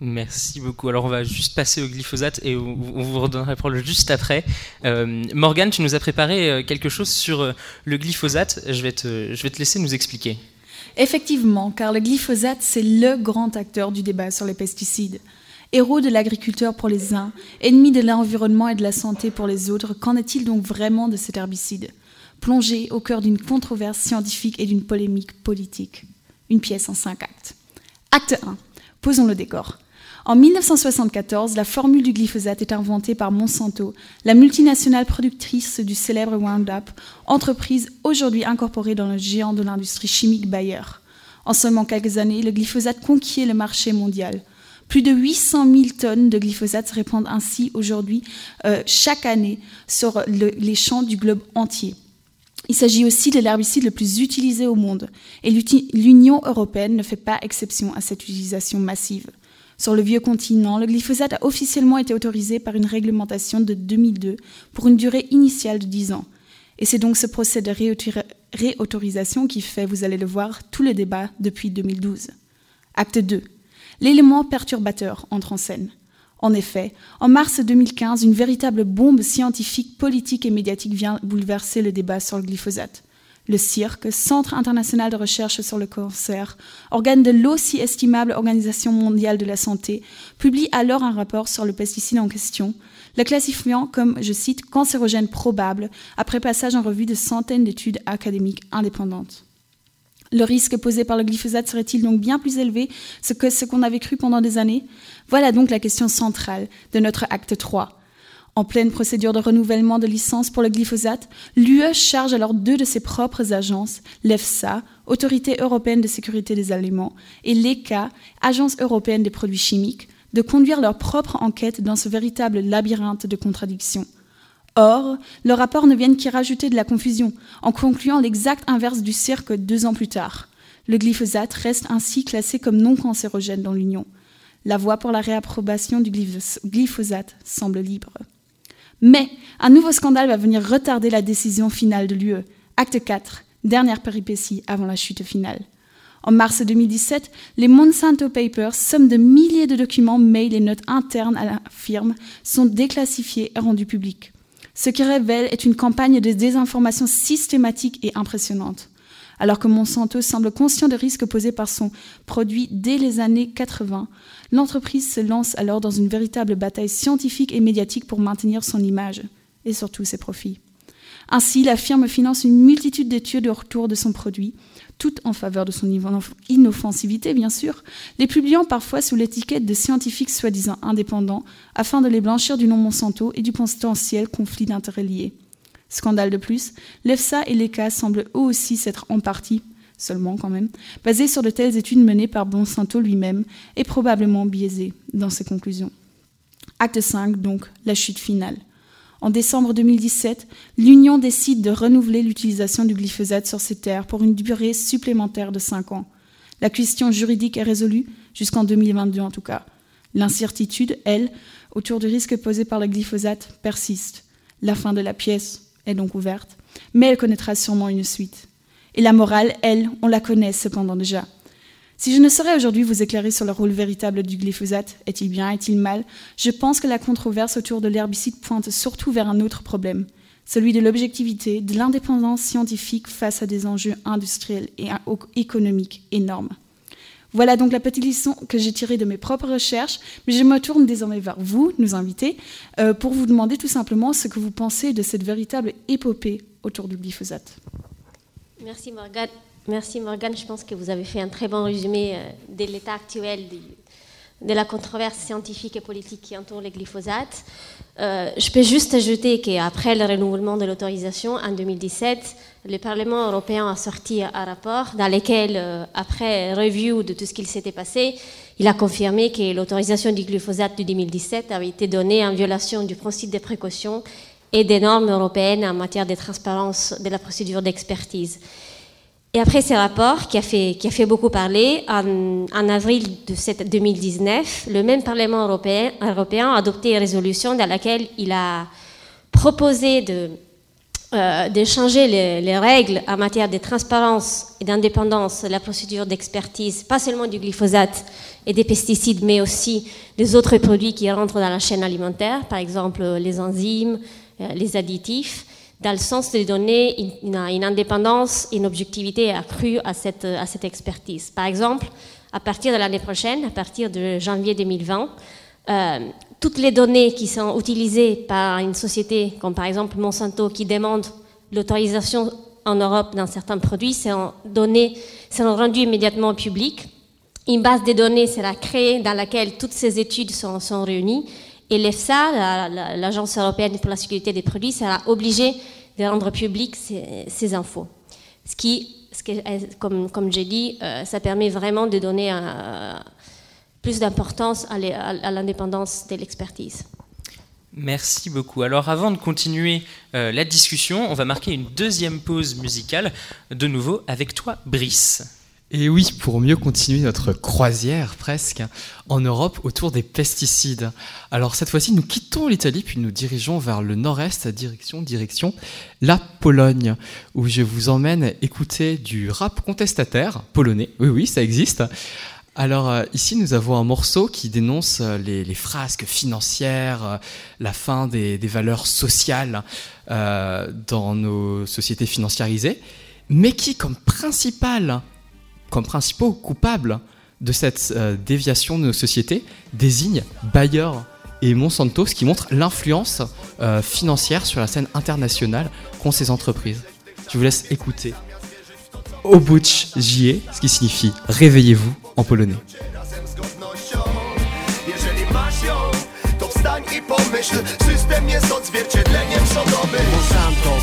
Merci beaucoup. Alors on va juste passer au glyphosate et on vous redonnera la parole juste après. Euh, Morgane, tu nous as préparé euh, quelque chose sur euh, le glyphosate. Je vais, te, je vais te laisser nous expliquer. Effectivement, car le glyphosate, c'est le grand acteur du débat sur les pesticides. Héros de l'agriculteur pour les uns, ennemi de l'environnement et de la santé pour les autres, qu'en est-il donc vraiment de cet herbicide? Plongé au cœur d'une controverse scientifique et d'une polémique politique. Une pièce en cinq actes. Acte 1. Posons le décor. En 1974, la formule du glyphosate est inventée par Monsanto, la multinationale productrice du célèbre Roundup, entreprise aujourd'hui incorporée dans le géant de l'industrie chimique Bayer. En seulement quelques années, le glyphosate conquiert le marché mondial. Plus de 800 000 tonnes de glyphosate se répandent ainsi aujourd'hui euh, chaque année sur les champs du globe entier. Il s'agit aussi de l'herbicide le plus utilisé au monde et l'Union européenne ne fait pas exception à cette utilisation massive. Sur le vieux continent, le glyphosate a officiellement été autorisé par une réglementation de 2002 pour une durée initiale de 10 ans. Et c'est donc ce procès de réautorisation qui fait, vous allez le voir, tout le débat depuis 2012. Acte 2 l'élément perturbateur entre en scène. En effet, en mars 2015, une véritable bombe scientifique, politique et médiatique vient bouleverser le débat sur le glyphosate. Le CIRC, Centre international de recherche sur le cancer, organe de l'aussi estimable Organisation mondiale de la santé, publie alors un rapport sur le pesticide en question, le classifiant comme, je cite, cancérogène probable, après passage en revue de centaines d'études académiques indépendantes. Le risque posé par le glyphosate serait-il donc bien plus élevé que ce qu'on avait cru pendant des années? Voilà donc la question centrale de notre acte 3. En pleine procédure de renouvellement de licence pour le glyphosate, l'UE charge alors deux de ses propres agences, l'EFSA, Autorité européenne de sécurité des aliments, et l'ECA, Agence européenne des produits chimiques, de conduire leur propre enquête dans ce véritable labyrinthe de contradictions. Or, le rapport ne vient qu'y rajouter de la confusion, en concluant l'exact inverse du cirque deux ans plus tard. Le glyphosate reste ainsi classé comme non cancérogène dans l'Union. La voie pour la réapprobation du glyphosate semble libre. Mais un nouveau scandale va venir retarder la décision finale de l'UE. Acte 4, dernière péripétie avant la chute finale. En mars 2017, les Monsanto Papers, somme de milliers de documents, mails et notes internes à la firme, sont déclassifiés et rendus publics. Ce qui révèle est une campagne de désinformation systématique et impressionnante. Alors que Monsanto semble conscient des risques posés par son produit dès les années 80, l'entreprise se lance alors dans une véritable bataille scientifique et médiatique pour maintenir son image et surtout ses profits. Ainsi, la firme finance une multitude d'études autour de son produit, toutes en faveur de son inoffensivité, bien sûr, les publiant parfois sous l'étiquette de scientifiques soi-disant indépendants, afin de les blanchir du nom Monsanto et du potentiel conflit d'intérêts liés. Scandale de plus, l'EFSA et l'ECA semblent eux aussi s'être en partie, seulement quand même, basés sur de telles études menées par Monsanto lui-même et probablement biaisées dans ses conclusions. Acte 5, donc, la chute finale. En décembre 2017, l'Union décide de renouveler l'utilisation du glyphosate sur ces terres pour une durée supplémentaire de 5 ans. La question juridique est résolue, jusqu'en 2022 en tout cas. L'incertitude, elle, autour du risque posé par le glyphosate persiste. La fin de la pièce est donc ouverte, mais elle connaîtra sûrement une suite. Et la morale, elle, on la connaît cependant déjà. Si je ne saurais aujourd'hui vous éclairer sur le rôle véritable du glyphosate, est-il bien, est-il mal, je pense que la controverse autour de l'herbicide pointe surtout vers un autre problème, celui de l'objectivité, de l'indépendance scientifique face à des enjeux industriels et économiques énormes. Voilà donc la petite leçon que j'ai tirée de mes propres recherches, mais je me tourne désormais vers vous, nous invités, euh, pour vous demander tout simplement ce que vous pensez de cette véritable épopée autour du glyphosate. Merci Morgane. Merci Morgane, je pense que vous avez fait un très bon résumé euh, de l'état actuel de la controverse scientifique et politique qui entoure les glyphosates. Euh, je peux juste ajouter qu'après le renouvellement de l'autorisation en 2017, le Parlement européen a sorti un rapport dans lequel, euh, après review de tout ce qu'il s'était passé, il a confirmé que l'autorisation du glyphosate de 2017 avait été donnée en violation du principe de précaution et des normes européennes en matière de transparence de la procédure d'expertise. Et après ces rapports, qui a fait, beaucoup parler, en, avril de 2019, le même Parlement européen, a adopté une résolution dans laquelle il a proposé de, euh, changer les, les, règles en matière de transparence et d'indépendance de la procédure d'expertise, pas seulement du glyphosate et des pesticides, mais aussi des autres produits qui rentrent dans la chaîne alimentaire, par exemple les enzymes, euh, les additifs dans le sens de donner une, indépendance, une objectivité accrue à cette, expertise. Par exemple, à partir de l'année prochaine, à partir de janvier 2020, euh, toutes les données qui sont utilisées par une société, comme par exemple Monsanto, qui demande l'autorisation en Europe d'un certain produit, seront, données, seront rendues immédiatement au public. Une base de données sera créée dans laquelle toutes ces études sont réunies et l'EFSA, l'Agence européenne pour la sécurité des produits, sera obligée de rendre public ces, infos. Ce qui, comme, comme j'ai dit, euh, ça permet vraiment de donner plus d'importance à l'indépendance de l'expertise. Merci beaucoup. Alors avant de continuer euh, la discussion, on va marquer une deuxième pause musicale, de nouveau avec toi, Brice. Et oui, pour mieux continuer notre croisière presque en Europe autour des pesticides. Alors cette fois-ci, nous quittons l'Italie puis nous dirigeons vers le nord-est, direction direction la Pologne, où je vous emmène écouter du rap contestataire polonais. Oui, oui, ça existe. Alors euh, ici, nous avons un morceau qui dénonce euh, les, frasques financières, euh, la fin des, valeurs sociales dans nos sociétés financiarisées, mais qui, comme principal comme principaux coupables de cette euh, déviation de nos sociétés désignent Bayer et Monsanto, ce qui montre l'influence euh, financière sur la scène internationale qu'ont ces entreprises. Je vous laisse écouter Obuch Jie, ce qui signifie réveillez-vous en polonais.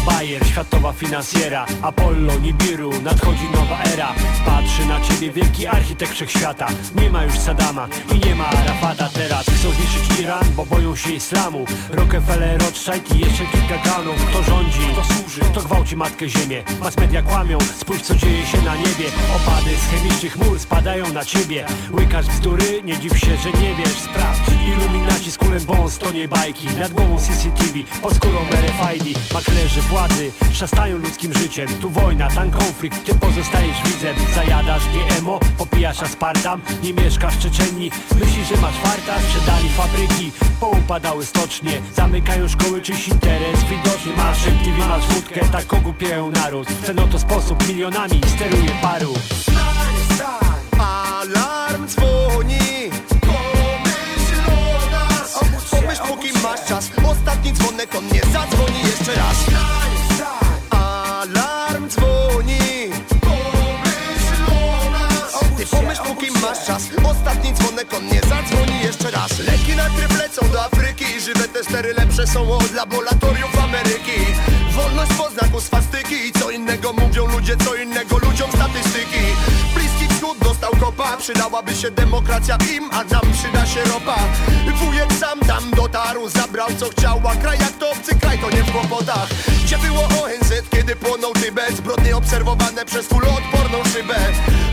Bayer, światowa finansjera. Apollo, Nibiru, nadchodzi nowa era. Patrzy na ciebie wielki architekt wszechświata. Nie ma już Sadama i nie ma Arafata. Teraz Chcą zniszczyć Iran, bo boją się islamu. Rockefeller, Rothschild i jeszcze kilka kanów Kto rządzi, kto służy, kto gwałci matkę ziemię. Mass media kłamią, spójrz co dzieje się na niebie. Opady z chemicznych mur spadają na ciebie. Łykasz bzdury, nie dziw się, że nie wiesz. Sprawdź, iluminaci z kulem bąs, to nie bajki. Nad głową CCTV, pod skórą RFID Maklerzy władzy szastają ludzkim życiem. Tu wojna, tam konflikt, ty pozostajesz widzem. Zajadasz GMO, popijasz aspartam Nie mieszkasz w Czeczenii, myślisz, że masz farta Sprzedali fabryki, poupadały stocznie. Zamykają szkoły, czyś interes widoczny Masz MTV, masz wódkę, tak ogłupiają naród. W ten oto sposób milionami steruje paru. Alarm dzwoni. Pomyśl póki masz czas. Ostatni dzwonek, on nie zadzwoni jeszcze raz czas. Ostatni dzwonek, on nie zadzwoni jeszcze raz. Leki na tryb lecą do Afryki Żywe testery lepsze są od laboratoriów Ameryki. Wolność po swastyki Co innego mówią ludzie, co innego Europa Przydałaby się demokracja im, a nam przyda się ropa. Wujek sam tam dotarł, zabrał co chciał A kraj jak to obcy kraj, to nie w kłopotach. Gdzie było ONZ, kiedy płonął Tybet? Zbrodnie obserwowane przez kuloodporną szybę.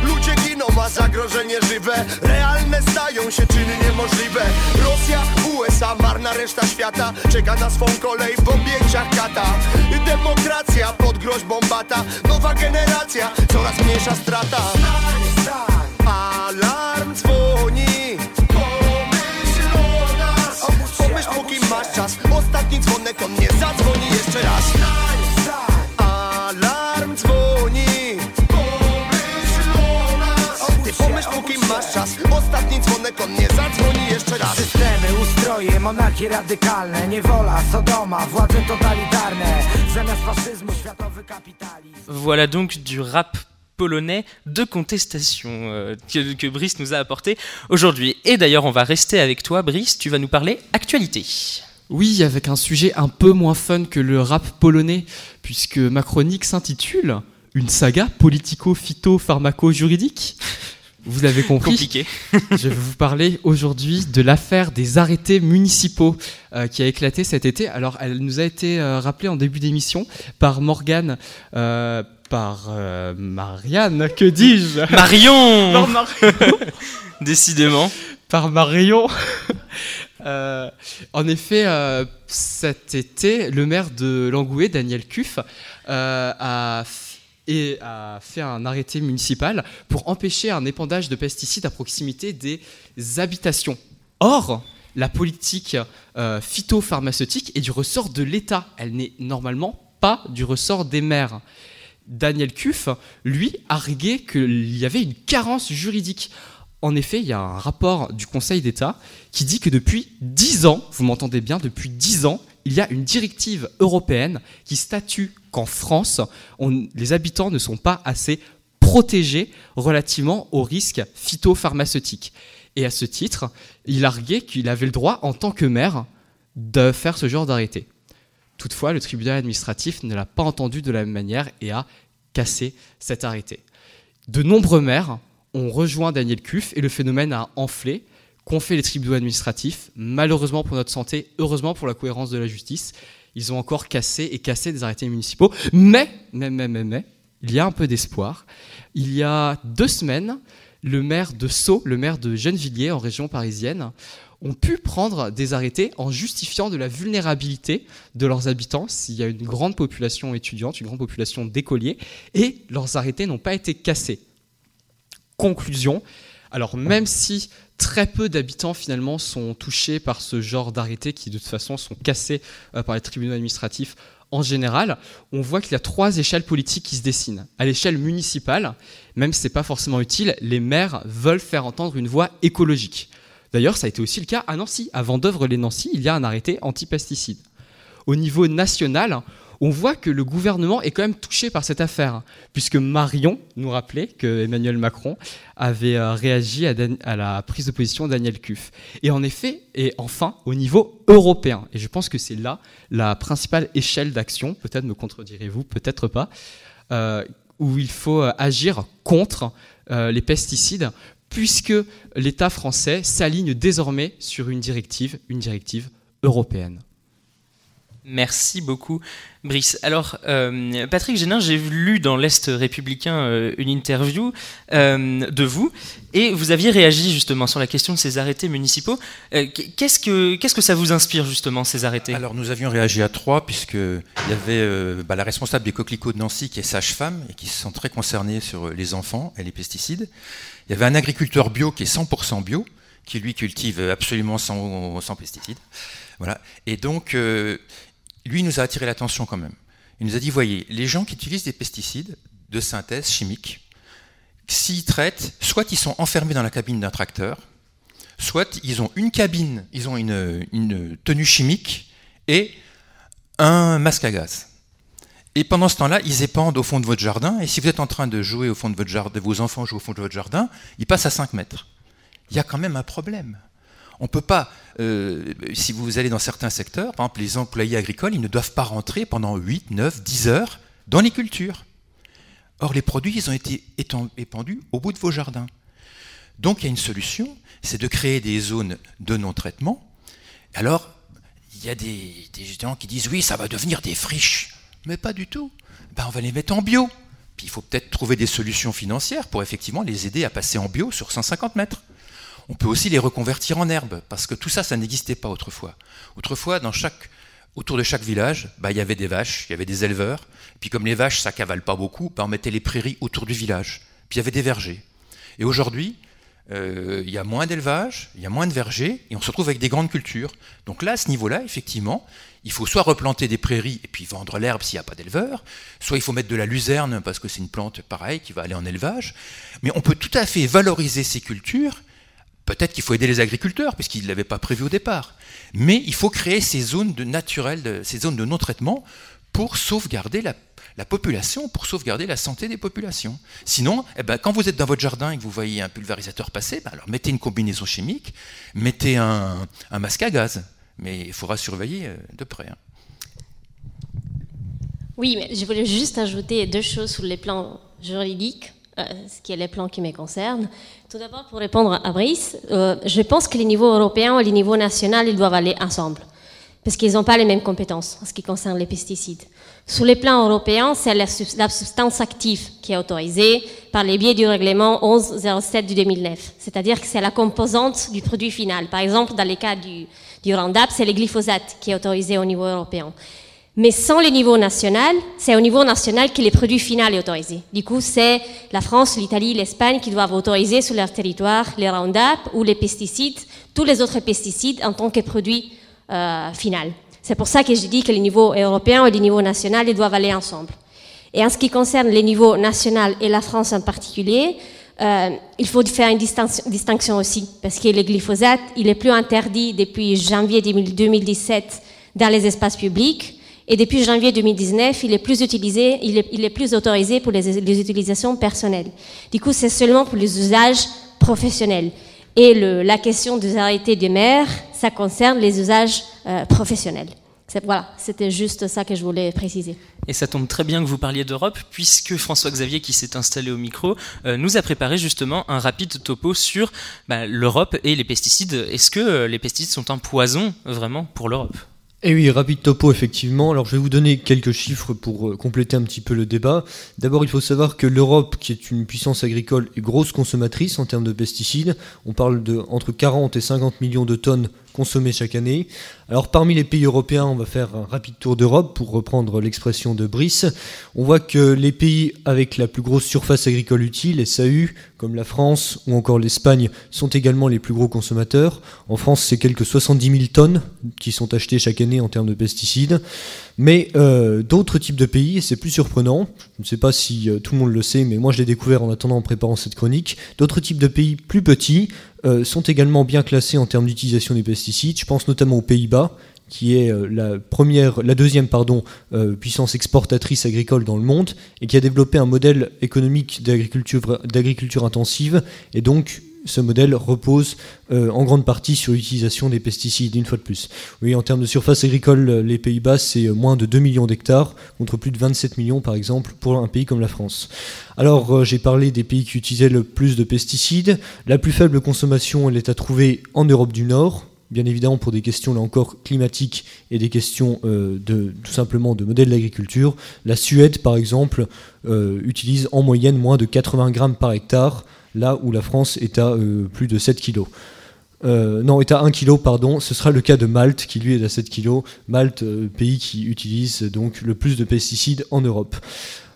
Ludzie giną, a zagrożenie żywe. Realne stają się czyny niemożliwe. Rosja, USA, marna reszta świata Czeka na swą kolej w objęciach kata. Demokracja pod groźbą bata. Nowa generacja, coraz mniejsza strata Alarm dzwoni. Pomyśl o nas. Pomyśl póki masz czas. Ostatni dzwonek on nie zadzwoni jeszcze raz. Alarm dzwoni. Pomyśl o nas. Ty pomyśl póki masz czas. Ostatni dzwonek on nie zadzwoni jeszcze raz. Systemy, ustroje, monarchie radykalne. Niewola, Sodoma, władze totalitarne. Zamiast faszyzmu, światowy kapitalizm. Voilà donc du rap polonais de contestation euh, que, que Brice nous a apporté aujourd'hui. Et d'ailleurs, on va rester avec toi, Brice. Tu vas nous parler actualité. Oui, avec un sujet un peu moins fun que le rap polonais, puisque ma chronique s'intitule Une saga politico-phyto-pharmaco-juridique. Vous l'avez compris. Compliqué. Je vais vous parler aujourd'hui de l'affaire des arrêtés municipaux euh, qui a éclaté cet été. Alors, elle nous a été euh, rappelée en début d'émission par Morgane. Par euh, Marianne, que dis-je? Marion Par Marion Décidément. Par Marion Euh, En effet, euh, cet été, le maire de Langoué, Daniel Cuff, a, et a fait un arrêté municipal pour empêcher un épandage de pesticides à proximité des habitations. Or, la politique euh, phytopharmaceutique est du ressort de l'État. Elle n'est normalement pas du ressort des maires. Daniel Cuff, lui, arguait qu'il y avait une carence juridique. En effet, il y a un rapport du Conseil d'État qui dit que depuis 10 ans, vous m'entendez bien, depuis 10 ans, il y a une directive européenne qui statue qu'en France, les habitants ne sont pas assez protégés relativement aux risques phytopharmaceutiques. Et à ce titre, il arguait qu'il avait le droit, en tant que maire, de faire ce genre d'arrêté. Toutefois, le tribunal administratif ne l'a pas entendu de la même manière et a cassé cet arrêté. De nombreux maires ont rejoint Daniel Cuff et le phénomène a enflé, qu'ont fait les tribunaux administratifs. Malheureusement pour notre santé, heureusement pour la cohérence de la justice, ils ont encore cassé et cassé des arrêtés municipaux. Mais, mais, mais, mais, mais, il y a un peu d'espoir. Il y a deux semaines, le maire de Sceaux, le maire de Gennevilliers en région parisienne, ont pu prendre des arrêtés en justifiant de la vulnérabilité de leurs habitants s'il y a une grande population étudiante, une grande population d'écoliers, et leurs arrêtés n'ont pas été cassés. Conclusion, alors même si très peu d'habitants finalement sont touchés par ce genre d'arrêtés qui de toute façon sont cassés euh, par les tribunaux administratifs en général, on voit qu'il y a trois échelles politiques qui se dessinent. À l'échelle municipale, même si ce n'est pas forcément utile, les maires veulent faire entendre une voix écologique. D'ailleurs, ça a été aussi le cas à Nancy. À Vendœuvre-les-Nancy, il y a un arrêté anti-pesticides. Au niveau national, on voit que le gouvernement est quand même touché par cette affaire, puisque Marion nous rappelait que Emmanuel Macron avait euh, réagi à, la prise de position de Daniel Cuff. Et en effet, et enfin, au niveau européen, et je pense que c'est là la principale échelle d'action, peut-être me contredirez-vous, peut-être pas, euh, où il faut euh, agir contre les pesticides, puisque l'État français s'aligne désormais sur une directive, une directive européenne. Merci beaucoup, Brice. Alors, euh, Patrick Génin, j'ai lu dans l'Est républicain euh, une interview euh, de vous, et vous aviez réagi justement sur la question de ces arrêtés municipaux. Qu'est-ce, que, qu'est-ce que ça vous inspire justement, ces arrêtés? Alors nous avions réagi à trois, puisqu'il y avait bah, la responsable des coquelicots de Nancy qui est sage-femme et qui se sent très concernée sur les enfants et les pesticides. Il y avait un agriculteur bio qui est 100% bio, qui lui cultive absolument sans, sans pesticides. Voilà. Et donc, lui nous a attiré l'attention quand même. Il nous a dit, voyez, les gens qui utilisent des pesticides de synthèse chimique, s'ils traitent, soit ils sont enfermés dans la cabine d'un tracteur, soit ils ont une cabine, ils ont une, une tenue chimique et un masque à gaz. Et pendant ce temps-là, ils épandent au fond de votre jardin, et si vous êtes en train de jouer au fond de votre jardin, vos enfants jouent au fond de votre jardin, ils passent à 5 mètres. Il y a quand même un problème. On ne peut pas, euh, si vous allez dans certains secteurs, par exemple les employés agricoles, ils ne doivent pas rentrer pendant 8, 9, 10 heures dans les cultures. Or, les produits, ils ont été épandus au bout de vos jardins. Donc il y a une solution, c'est de créer des zones de non-traitement. Alors, il y a des, des, gens qui disent oui, ça va devenir des friches. Mais pas du tout. Ben, on va les mettre en bio. Puis il faut peut-être trouver des solutions financières pour effectivement les aider à passer en bio sur 150 mètres. On peut aussi les reconvertir en herbe, parce que tout ça, ça n'existait pas autrefois. Autrefois, dans chaque, autour de chaque village, bah, il y avait des vaches, il y avait des éleveurs. Puis comme les vaches, ça cavale pas beaucoup, bah, on mettait les prairies autour du village. Puis il y avait des vergers. Et aujourd'hui, euh, il y a moins d'élevage, il y a moins de vergers, et on se retrouve avec des grandes cultures. Donc là, à ce niveau-là, effectivement, il faut soit replanter des prairies et puis vendre l'herbe s'il n'y a pas d'éleveur, soit il faut mettre de la luzerne parce que c'est une plante pareille qui va aller en élevage. Mais on peut tout à fait valoriser ces cultures. Peut-être qu'il faut aider les agriculteurs puisqu'ils ne l'avaient pas prévu au départ. Mais il faut créer ces zones de naturelles, ces zones de non-traitement pour sauvegarder la la population pour sauvegarder la santé des populations. Sinon, eh ben, quand vous êtes dans votre jardin et que vous voyez un pulvérisateur passer, ben, alors mettez une combinaison chimique, mettez un, masque à gaz. Mais il faudra surveiller euh, de près. Hein. Oui, mais je voulais juste ajouter deux choses sur les plans juridiques, euh, ce qui est les plans qui me concernent. Tout d'abord, pour répondre à Brice, euh, je pense que les niveaux européens et les niveaux nationaux, ils doivent aller ensemble, parce qu'ils n'ont pas les mêmes compétences en ce qui concerne les pesticides. Sur le plan européen, c'est la, substance active qui est autorisée par les biais du règlement 1107 du 2009. C'est-à-dire que c'est la composante du produit final. Par exemple, dans les cas du, du Roundup, c'est le glyphosate qui est autorisé au niveau européen. Mais sans le niveau national, c'est au niveau national que le produit final est autorisé. Du coup, c'est la France, l'Italie, l'Espagne qui doivent autoriser sur leur territoire les Roundup ou les pesticides, tous les autres pesticides en tant que produit euh, final. C'est pour ça que je dis que les niveaux européens et les niveaux nationaux ils doivent aller ensemble. Et en ce qui concerne les niveaux nationaux et la France en particulier, euh, il faut faire une distinction, aussi, parce que le glyphosate, il est plus interdit depuis janvier 2017 dans les espaces publics, et depuis janvier 2019, il est plus utilisé, il est, plus autorisé pour les, utilisations personnelles. Du coup, c'est seulement pour les usages professionnels. Et la question des arrêtés des maires, ça concerne les usages euh, professionnels. Voilà, c'était juste ça que je voulais préciser. Et ça tombe très bien que vous parliez d'Europe, puisque François-Xavier, qui s'est installé au micro, euh, nous a préparé justement un rapide topo sur bah, l'Europe et les pesticides. Est-ce que euh, les pesticides sont un poison vraiment pour l'Europe? Et eh oui, rapide topo, effectivement. Alors, je vais vous donner quelques chiffres pour euh, compléter un petit peu le débat. D'abord, il faut savoir que l'Europe, qui est une puissance agricole, est grosse consommatrice en termes de pesticides. On parle de entre 40 et 50 millions de tonnes consommées chaque année. Alors parmi les pays européens, on va faire un rapide tour d'Europe pour reprendre l'expression de Brice. On voit que les pays avec la plus grosse surface agricole utile, SAU, comme la France ou encore l'Espagne, sont également les plus gros consommateurs. En France, c'est quelques 70 000 tonnes qui sont achetées chaque année en termes de pesticides. Mais euh, d'autres types de pays, et c'est plus surprenant, je ne sais pas si euh, tout le monde le sait, mais moi je l'ai découvert en attendant en préparant cette chronique, d'autres types de pays plus petits euh, sont également bien classés en termes d'utilisation des pesticides. Je pense notamment aux Pays-Bas, qui est la première, deuxième pardon, puissance exportatrice agricole dans le monde et qui a développé un modèle économique d'agriculture intensive et donc ce modèle repose euh, en grande partie sur l'utilisation des pesticides, une fois de plus. Oui, en termes de surface agricole, les Pays-Bas, c'est moins de 2 millions d'hectares, contre plus de 27 millions, par exemple, pour un pays comme la France. Alors, euh, j'ai parlé des pays qui utilisaient le plus de pesticides. La plus faible consommation, elle est à trouver en Europe du Nord, bien évidemment pour des questions là encore climatiques et des questions euh, de tout simplement de modèle d'agriculture. La Suède, par exemple, utilise en moyenne moins de 80 grammes par hectare là où la France est à euh, plus de 7 kg. Euh, non, est à 1 kg, pardon. Ce sera le cas de Malte, qui lui est à 7 kg. Malte, euh, pays qui utilise donc le plus de pesticides en Europe.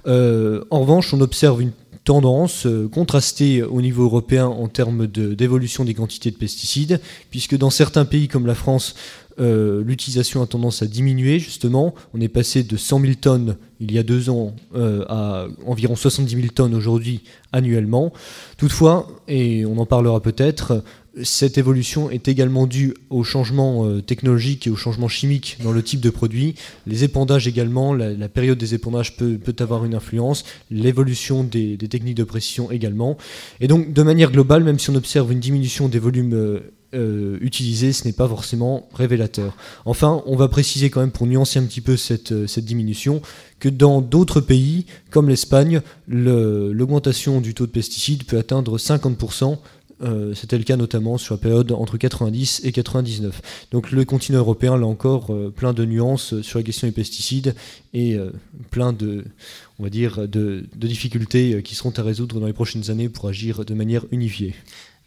en revanche, on observe une tendance contrastée au niveau européen en termes d'évolution des quantités de pesticides, puisque dans certains pays comme la France, euh, l'utilisation a tendance à diminuer justement. On est passé de 100 000 tonnes il y a deux ans euh, à environ 70 000 tonnes aujourd'hui annuellement. Toutefois, et on en parlera peut-être, cette évolution est également due au changement euh, technologique et au changement chimique dans le type de produit. Les épandages également, la, période des épandages peut, avoir une influence, l'évolution des, des, techniques de précision également. Et donc, de manière globale, même si on observe une diminution des volumes euh, utilisé, ce n'est pas forcément révélateur. Enfin, on va préciser quand même pour nuancer un petit peu cette, euh, cette diminution que dans d'autres pays, comme l'Espagne, l'augmentation du taux de pesticides peut atteindre 50% Euh, C'était le cas notamment sur la période entre 90 et 99. Donc le continent européen, là encore, plein de nuances sur la question des pesticides et plein de, on va dire, de, difficultés qui seront à résoudre dans les prochaines années pour agir de manière unifiée.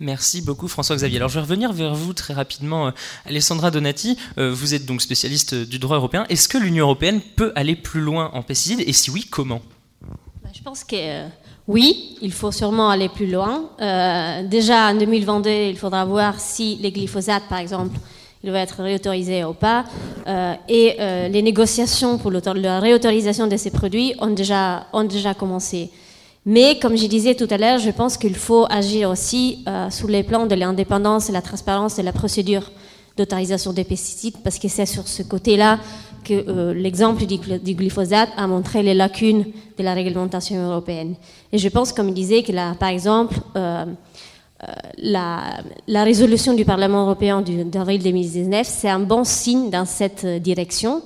Merci beaucoup François-Xavier. Alors je vais revenir vers vous très rapidement. Euh, Alessandra Donati, euh, vous êtes donc spécialiste du droit européen. Est-ce que l'Union européenne peut aller plus loin en pesticides et si oui, comment? Bah, Je pense que euh, oui, il faut sûrement aller plus loin. Euh, déjà en 2022, il faudra voir si les glyphosates, par exemple, il va être réautorisé ou pas. Euh, et euh, les négociations pour la réautorisation de ces produits ont déjà, ont déjà commencé. Mais comme je disais tout à l'heure, je pense qu'il faut agir aussi euh, sous les plans de l'indépendance et la transparence de la procédure d'autorisation des pesticides, parce que c'est sur ce côté-là que euh, l'exemple du, gly- du glyphosate a montré les lacunes de la réglementation européenne. Et je pense, comme il disait, que là, par exemple, euh, euh, la, résolution du Parlement européen d'avril 2019, c'est un bon signe dans cette direction.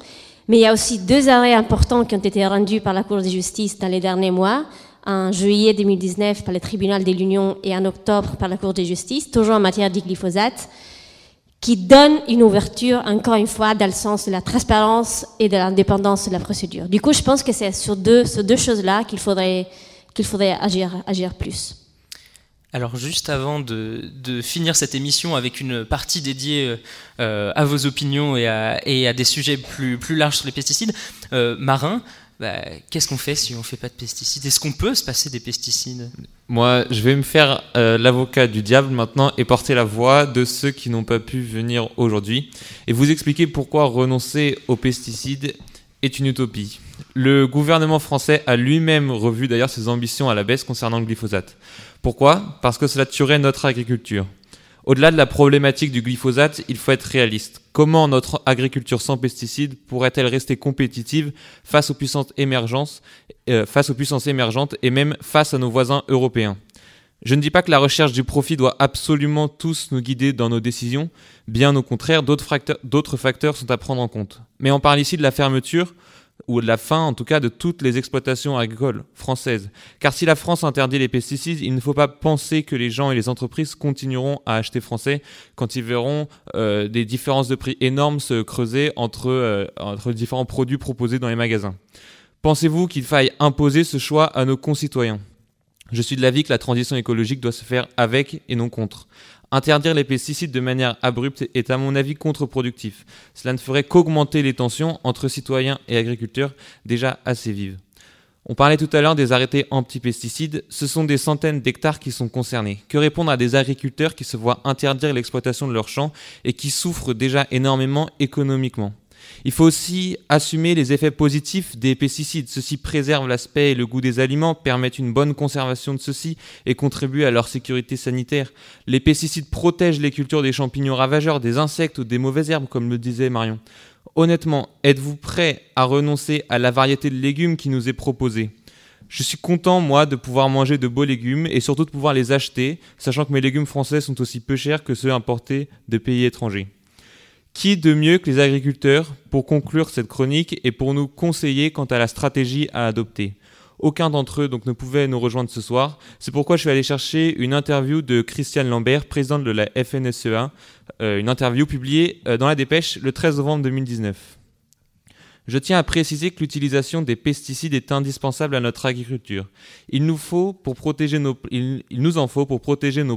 Mais il y a aussi deux arrêts importants qui ont été rendus par la Cour de justice dans les derniers mois, en juillet 2019 par le tribunal de l'Union et en octobre par la Cour de justice, toujours en matière de glyphosate, qui donnent une ouverture, encore une fois, dans le sens de la transparence et de l'indépendance de la procédure. Du coup, je pense que c'est sur deux, ces deux choses-là qu'il faudrait, faudrait agir, agir plus. Alors juste avant de, finir cette émission avec une partie dédiée euh, à vos opinions et à, et à des sujets plus, plus larges sur les pesticides, euh, Marin, bah, qu'est-ce qu'on fait si on ne fait pas de pesticides? Est-ce qu'on peut se passer des pesticides? Moi, je vais me faire euh, l'avocat du diable maintenant et porter la voix de ceux qui n'ont pas pu venir aujourd'hui et vous expliquer pourquoi renoncer aux pesticides est une utopie. Le gouvernement français a lui-même revu d'ailleurs ses ambitions à la baisse concernant le glyphosate. Pourquoi? Parce que cela tuerait notre agriculture. Au-delà de la problématique du glyphosate, il faut être réaliste. Comment notre agriculture sans pesticides pourrait-elle rester compétitive face aux puissances émergentes, euh, et même face à nos voisins européens? Je ne dis pas que la recherche du profit doit absolument tous nous guider dans nos décisions, bien au contraire, d'autres facteurs sont à prendre en compte. Mais on parle ici de la fermeture ou de la fin en tout cas de toutes les exploitations agricoles françaises. Car si la France interdit les pesticides, il ne faut pas penser que les gens et les entreprises continueront à acheter français quand ils verront euh, des différences de prix énormes se creuser entre, euh, entre différents produits proposés dans les magasins. Pensez-vous qu'il faille imposer ce choix à nos concitoyens? Je suis de l'avis que la transition écologique doit se faire avec et non contre. Interdire les pesticides de manière abrupte est à mon avis contre-productif. Cela ne ferait qu'augmenter les tensions entre citoyens et agriculteurs déjà assez vives. On parlait tout à l'heure des arrêtés anti-pesticides. Ce sont des centaines d'hectares qui sont concernés. Que répondre à des agriculteurs qui se voient interdire l'exploitation de leurs champs et qui souffrent déjà énormément économiquement? Il faut aussi assumer les effets positifs des pesticides. Ceux-ci préservent l'aspect et le goût des aliments, permettent une bonne conservation de ceux-ci et contribuent à leur sécurité sanitaire. Les pesticides protègent les cultures des champignons ravageurs, des insectes ou des mauvaises herbes, comme le disait Marion. Honnêtement, êtes-vous prêt à renoncer à la variété de légumes qui nous est proposée? Je suis content, moi, de pouvoir manger de beaux légumes et surtout de pouvoir les acheter, sachant que mes légumes français sont aussi peu chers que ceux importés de pays étrangers. Qui de mieux que les agriculteurs pour conclure cette chronique et pour nous conseiller quant à la stratégie à adopter? Aucun d'entre eux donc ne pouvait nous rejoindre ce soir. C'est pourquoi je suis allé chercher une interview de Christiane Lambert, présidente de la FNSEA, euh, une interview publiée euh, dans la dépêche le 13 novembre 2019. Je tiens à préciser que l'utilisation des pesticides est indispensable à notre agriculture. Il nous, en faut pour protéger nos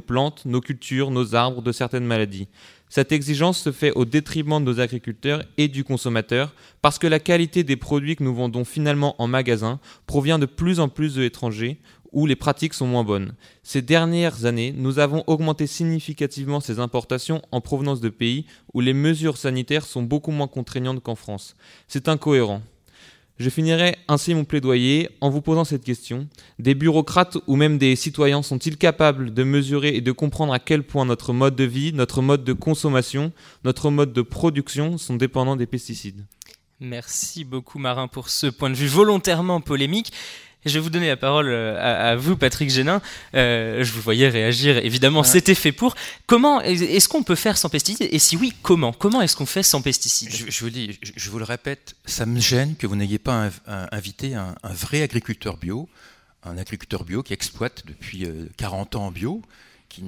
plantes, nos cultures, nos arbres de certaines maladies. Cette exigence se fait au détriment de nos agriculteurs et du consommateur parce que la qualité des produits que nous vendons finalement en magasin provient de plus en plus de l'étranger où les pratiques sont moins bonnes. Ces dernières années, nous avons augmenté significativement ces importations en provenance de pays où les mesures sanitaires sont beaucoup moins contraignantes qu'en France. C'est incohérent. Je finirai ainsi mon plaidoyer en vous posant cette question. Des bureaucrates ou même des citoyens sont-ils capables de mesurer et de comprendre à quel point notre mode de vie, notre mode de consommation, notre mode de production sont dépendants des pesticides? Merci beaucoup Marin pour ce point de vue volontairement polémique. Je vais vous donner la parole à, à vous, Patrick Génin. Euh, je vous voyais réagir, évidemment, ouais. c'était fait pour. Comment est-ce qu'on peut faire sans pesticides? Et si oui, comment? Comment est-ce qu'on fait sans pesticides? Je, je, vous dis, je, je, vous le répète, ça me gêne que vous n'ayez pas un, un, invité un, un, vrai agriculteur bio, un agriculteur bio qui exploite depuis euh, 40 ans en bio qui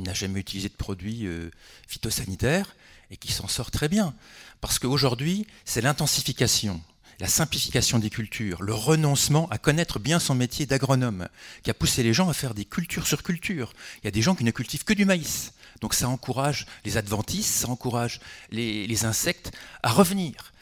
n'a jamais utilisé de produits euh, phytosanitaires et qui s'en sort très bien. Parce qu'aujourd'hui, c'est l'intensification, la simplification des cultures, le renoncement à connaître bien son métier d'agronome, qui a poussé les gens à faire des cultures sur culture. Il y a des gens qui ne cultivent que du maïs. Donc ça encourage les adventices, ça encourage les, insectes à revenir.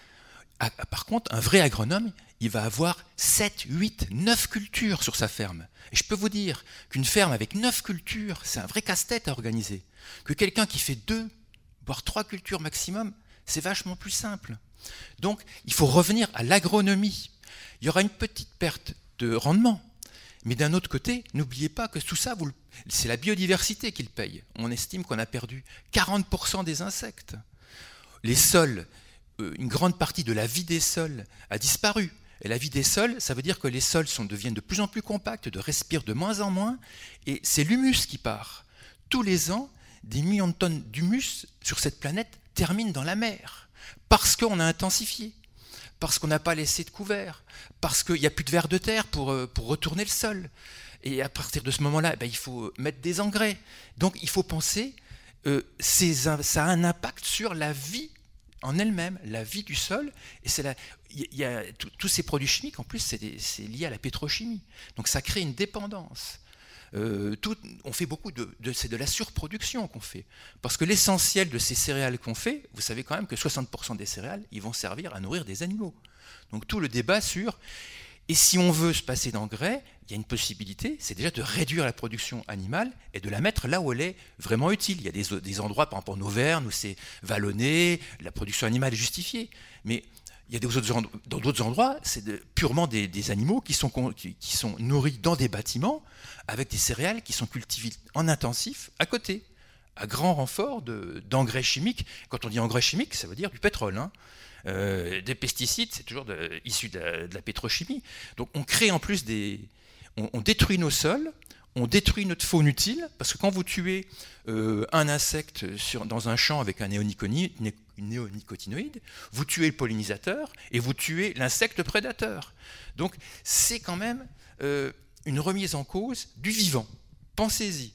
par contre, un vrai agronome, il va avoir 7, 8, 9 cultures sur sa ferme. Et je peux vous dire qu'une ferme avec 9 cultures, c'est un vrai casse-tête à organiser. Que quelqu'un qui fait 2, voire 3 cultures maximum, c'est vachement plus simple. Donc, il faut revenir à l'agronomie. Il y aura une petite perte de rendement. Mais d'un autre côté, n'oubliez pas que tout ça, c'est la biodiversité qui le paye. On estime qu'on a perdu 40% des insectes. Les sols, euh, une grande partie de la vie des sols a disparu. Et la vie des sols, ça veut dire que les sols deviennent de plus en plus compacts, de respirent de moins en moins, et c'est l'humus qui part. Tous les ans, des millions de tonnes d'humus sur cette planète terminent dans la mer, parce qu'on a intensifié, parce qu'on n'a pas laissé de couvert, parce qu'il n'y a plus de vers de terre pour, euh, pour retourner le sol. Et à partir de ce moment-là, ben, il faut mettre des engrais. Donc il faut penser, euh, ça a un impact sur la vie en elle-même, la vie du sol. Et c'est il y a tous ces produits chimiques, en plus, c'est lié à la pétrochimie. Donc ça crée une dépendance. Euh, on fait beaucoup de, c'est de la surproduction qu'on fait. Parce que l'essentiel de ces céréales qu'on fait, vous savez quand même que 60% des céréales, ils vont servir à nourrir des animaux. Donc tout le débat sur, et si on veut se passer d'engrais, il y a une possibilité, c'est déjà de réduire la production animale et de la mettre là où elle est vraiment utile. Il y a des, des endroits, par exemple en Auvergne, où c'est vallonné, la production animale est justifiée. Mais il y a dans d'autres endroits, c'est purement des, animaux qui sont, qui, sont nourris dans des bâtiments avec des céréales qui sont cultivées en intensif à côté, à grand renfort d'engrais chimiques. Quand on dit engrais chimiques, ça veut dire du pétrole. Hein. Euh, des pesticides, c'est toujours issu de, la pétrochimie. Donc on crée en plus des... on détruit nos sols, on détruit notre faune utile, parce que quand vous tuez euh, un insecte dans un champ avec un néonicotinoïde, vous tuez le pollinisateur et vous tuez l'insecte prédateur. Donc c'est quand même euh, une remise en cause du vivant. Pensez-y.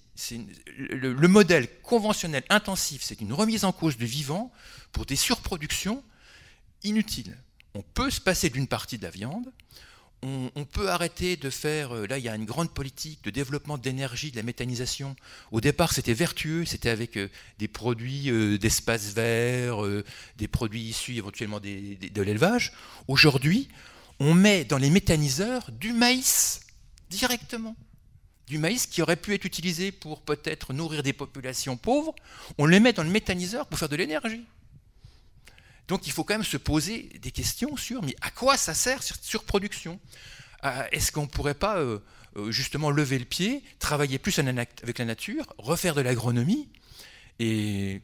Le, modèle conventionnel intensif, c'est une remise en cause du vivant pour des surproductions inutiles. On peut se passer d'une partie de la viande, on, peut arrêter de faire, euh, là il y a une grande politique de développement d'énergie, de la méthanisation. Au départ c'était vertueux, c'était avec euh, des produits euh, d'espace vert, des produits issus éventuellement de l'élevage. Aujourd'hui, on met dans les méthaniseurs du maïs directement. Du maïs qui aurait pu être utilisé pour peut-être nourrir des populations pauvres, on le met dans le méthaniseur pour faire de l'énergie. Donc il faut quand même se poser des questions sur mais à quoi ça sert cette surproduction? Euh, Est-ce qu'on ne pourrait pas euh, euh, justement lever le pied, travailler plus avec la nature, refaire de l'agronomie? Et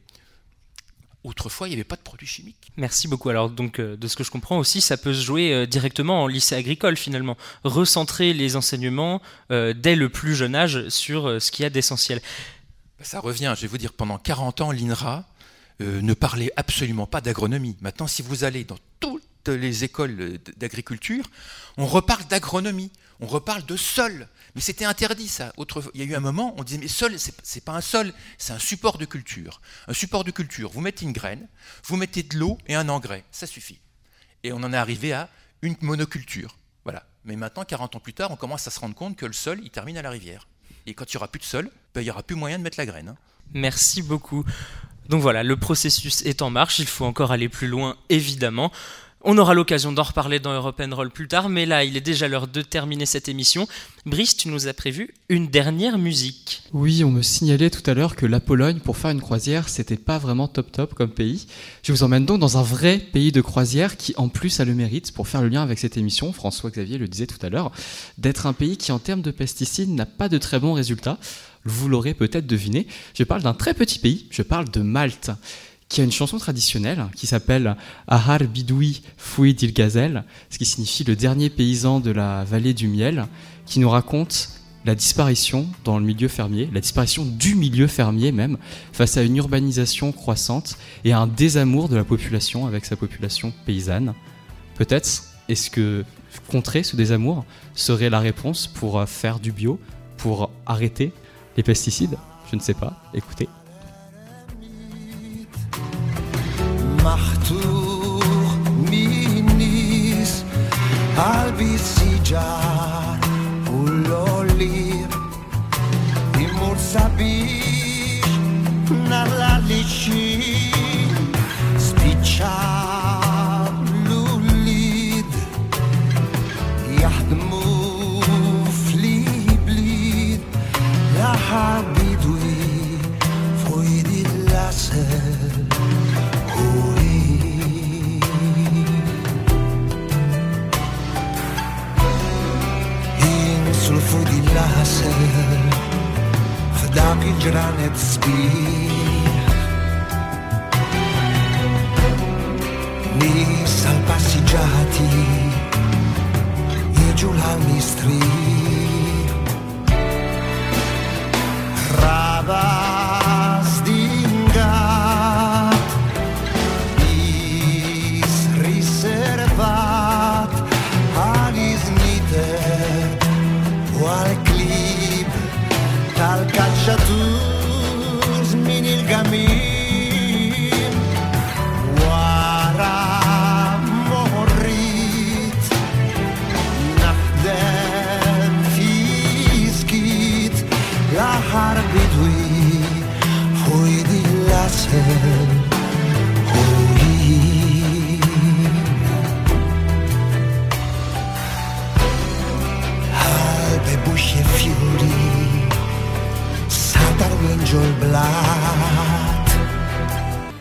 Autrefois, il n'y avait pas de produits chimiques. Merci beaucoup. Alors, donc, de ce que je comprends aussi, ça peut se jouer directement en lycée agricole, finalement. Recentrer les enseignements dès le plus jeune âge sur ce qu'il y a d'essentiel. Ça revient, je vais vous dire, pendant 40 ans, l'INRA euh, ne parlait absolument pas d'agronomie. Maintenant, si vous allez dans toutes les écoles d'agriculture, on reparle d'agronomie, on reparle de sol. Mais c'était interdit ça. il y a eu un moment, on disait mais sol, c'est pas un sol, c'est un support de culture. Un support de culture. Vous mettez une graine, vous mettez de l'eau et un engrais, ça suffit. Et on en est arrivé à une monoculture. Voilà. Mais maintenant, 40 ans plus tard, on commence à se rendre compte que le sol, il termine à la rivière. Et quand il n'y aura plus de sol, ben, il n'y aura plus moyen de mettre la graine. Hein. Merci beaucoup. Donc voilà, le processus est en marche, il faut encore aller plus loin évidemment. On aura l'occasion d'en reparler dans Europe Roll plus tard, mais là, il est déjà l'heure de terminer cette émission. Brice, tu nous as prévu une dernière musique. Oui, on me signalait tout à l'heure que la Pologne, pour faire une croisière, c'était pas vraiment top top comme pays. Je vous emmène donc dans un vrai pays de croisière qui, en plus, a le mérite, pour faire le lien avec cette émission, François Xavier le disait tout à l'heure, d'être un pays qui, en termes de pesticides, n'a pas de très bons résultats. Vous l'aurez peut-être deviné, je parle d'un très petit pays, je parle de Malte qui a une chanson traditionnelle qui s'appelle Ahar Bidoui Fouy Dil Gazel, ce qui signifie le dernier paysan de la vallée du miel, qui nous raconte la disparition dans le milieu fermier, la disparition du milieu fermier même, face à une urbanisation croissante et à un désamour de la population avec sa population paysanne. Peut-être est-ce que contrer ce désamour serait la réponse pour faire du bio, pour arrêter les pesticides Je ne sais pas. Écoutez. measured on its speed. Lì salpasseggiati e giù l'almistri. Rava.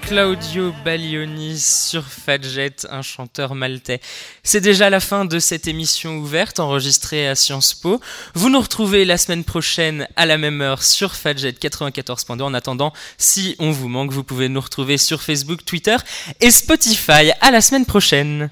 Claudio Baglioni sur Fadjet, un chanteur maltais. C'est déjà la fin de cette émission ouverte enregistrée à Sciences Po. Vous nous retrouvez la semaine prochaine à la même heure sur Fadjet 94.2. En attendant, si on vous manque, vous pouvez nous retrouver sur Facebook, Twitter et Spotify. À la semaine prochaine.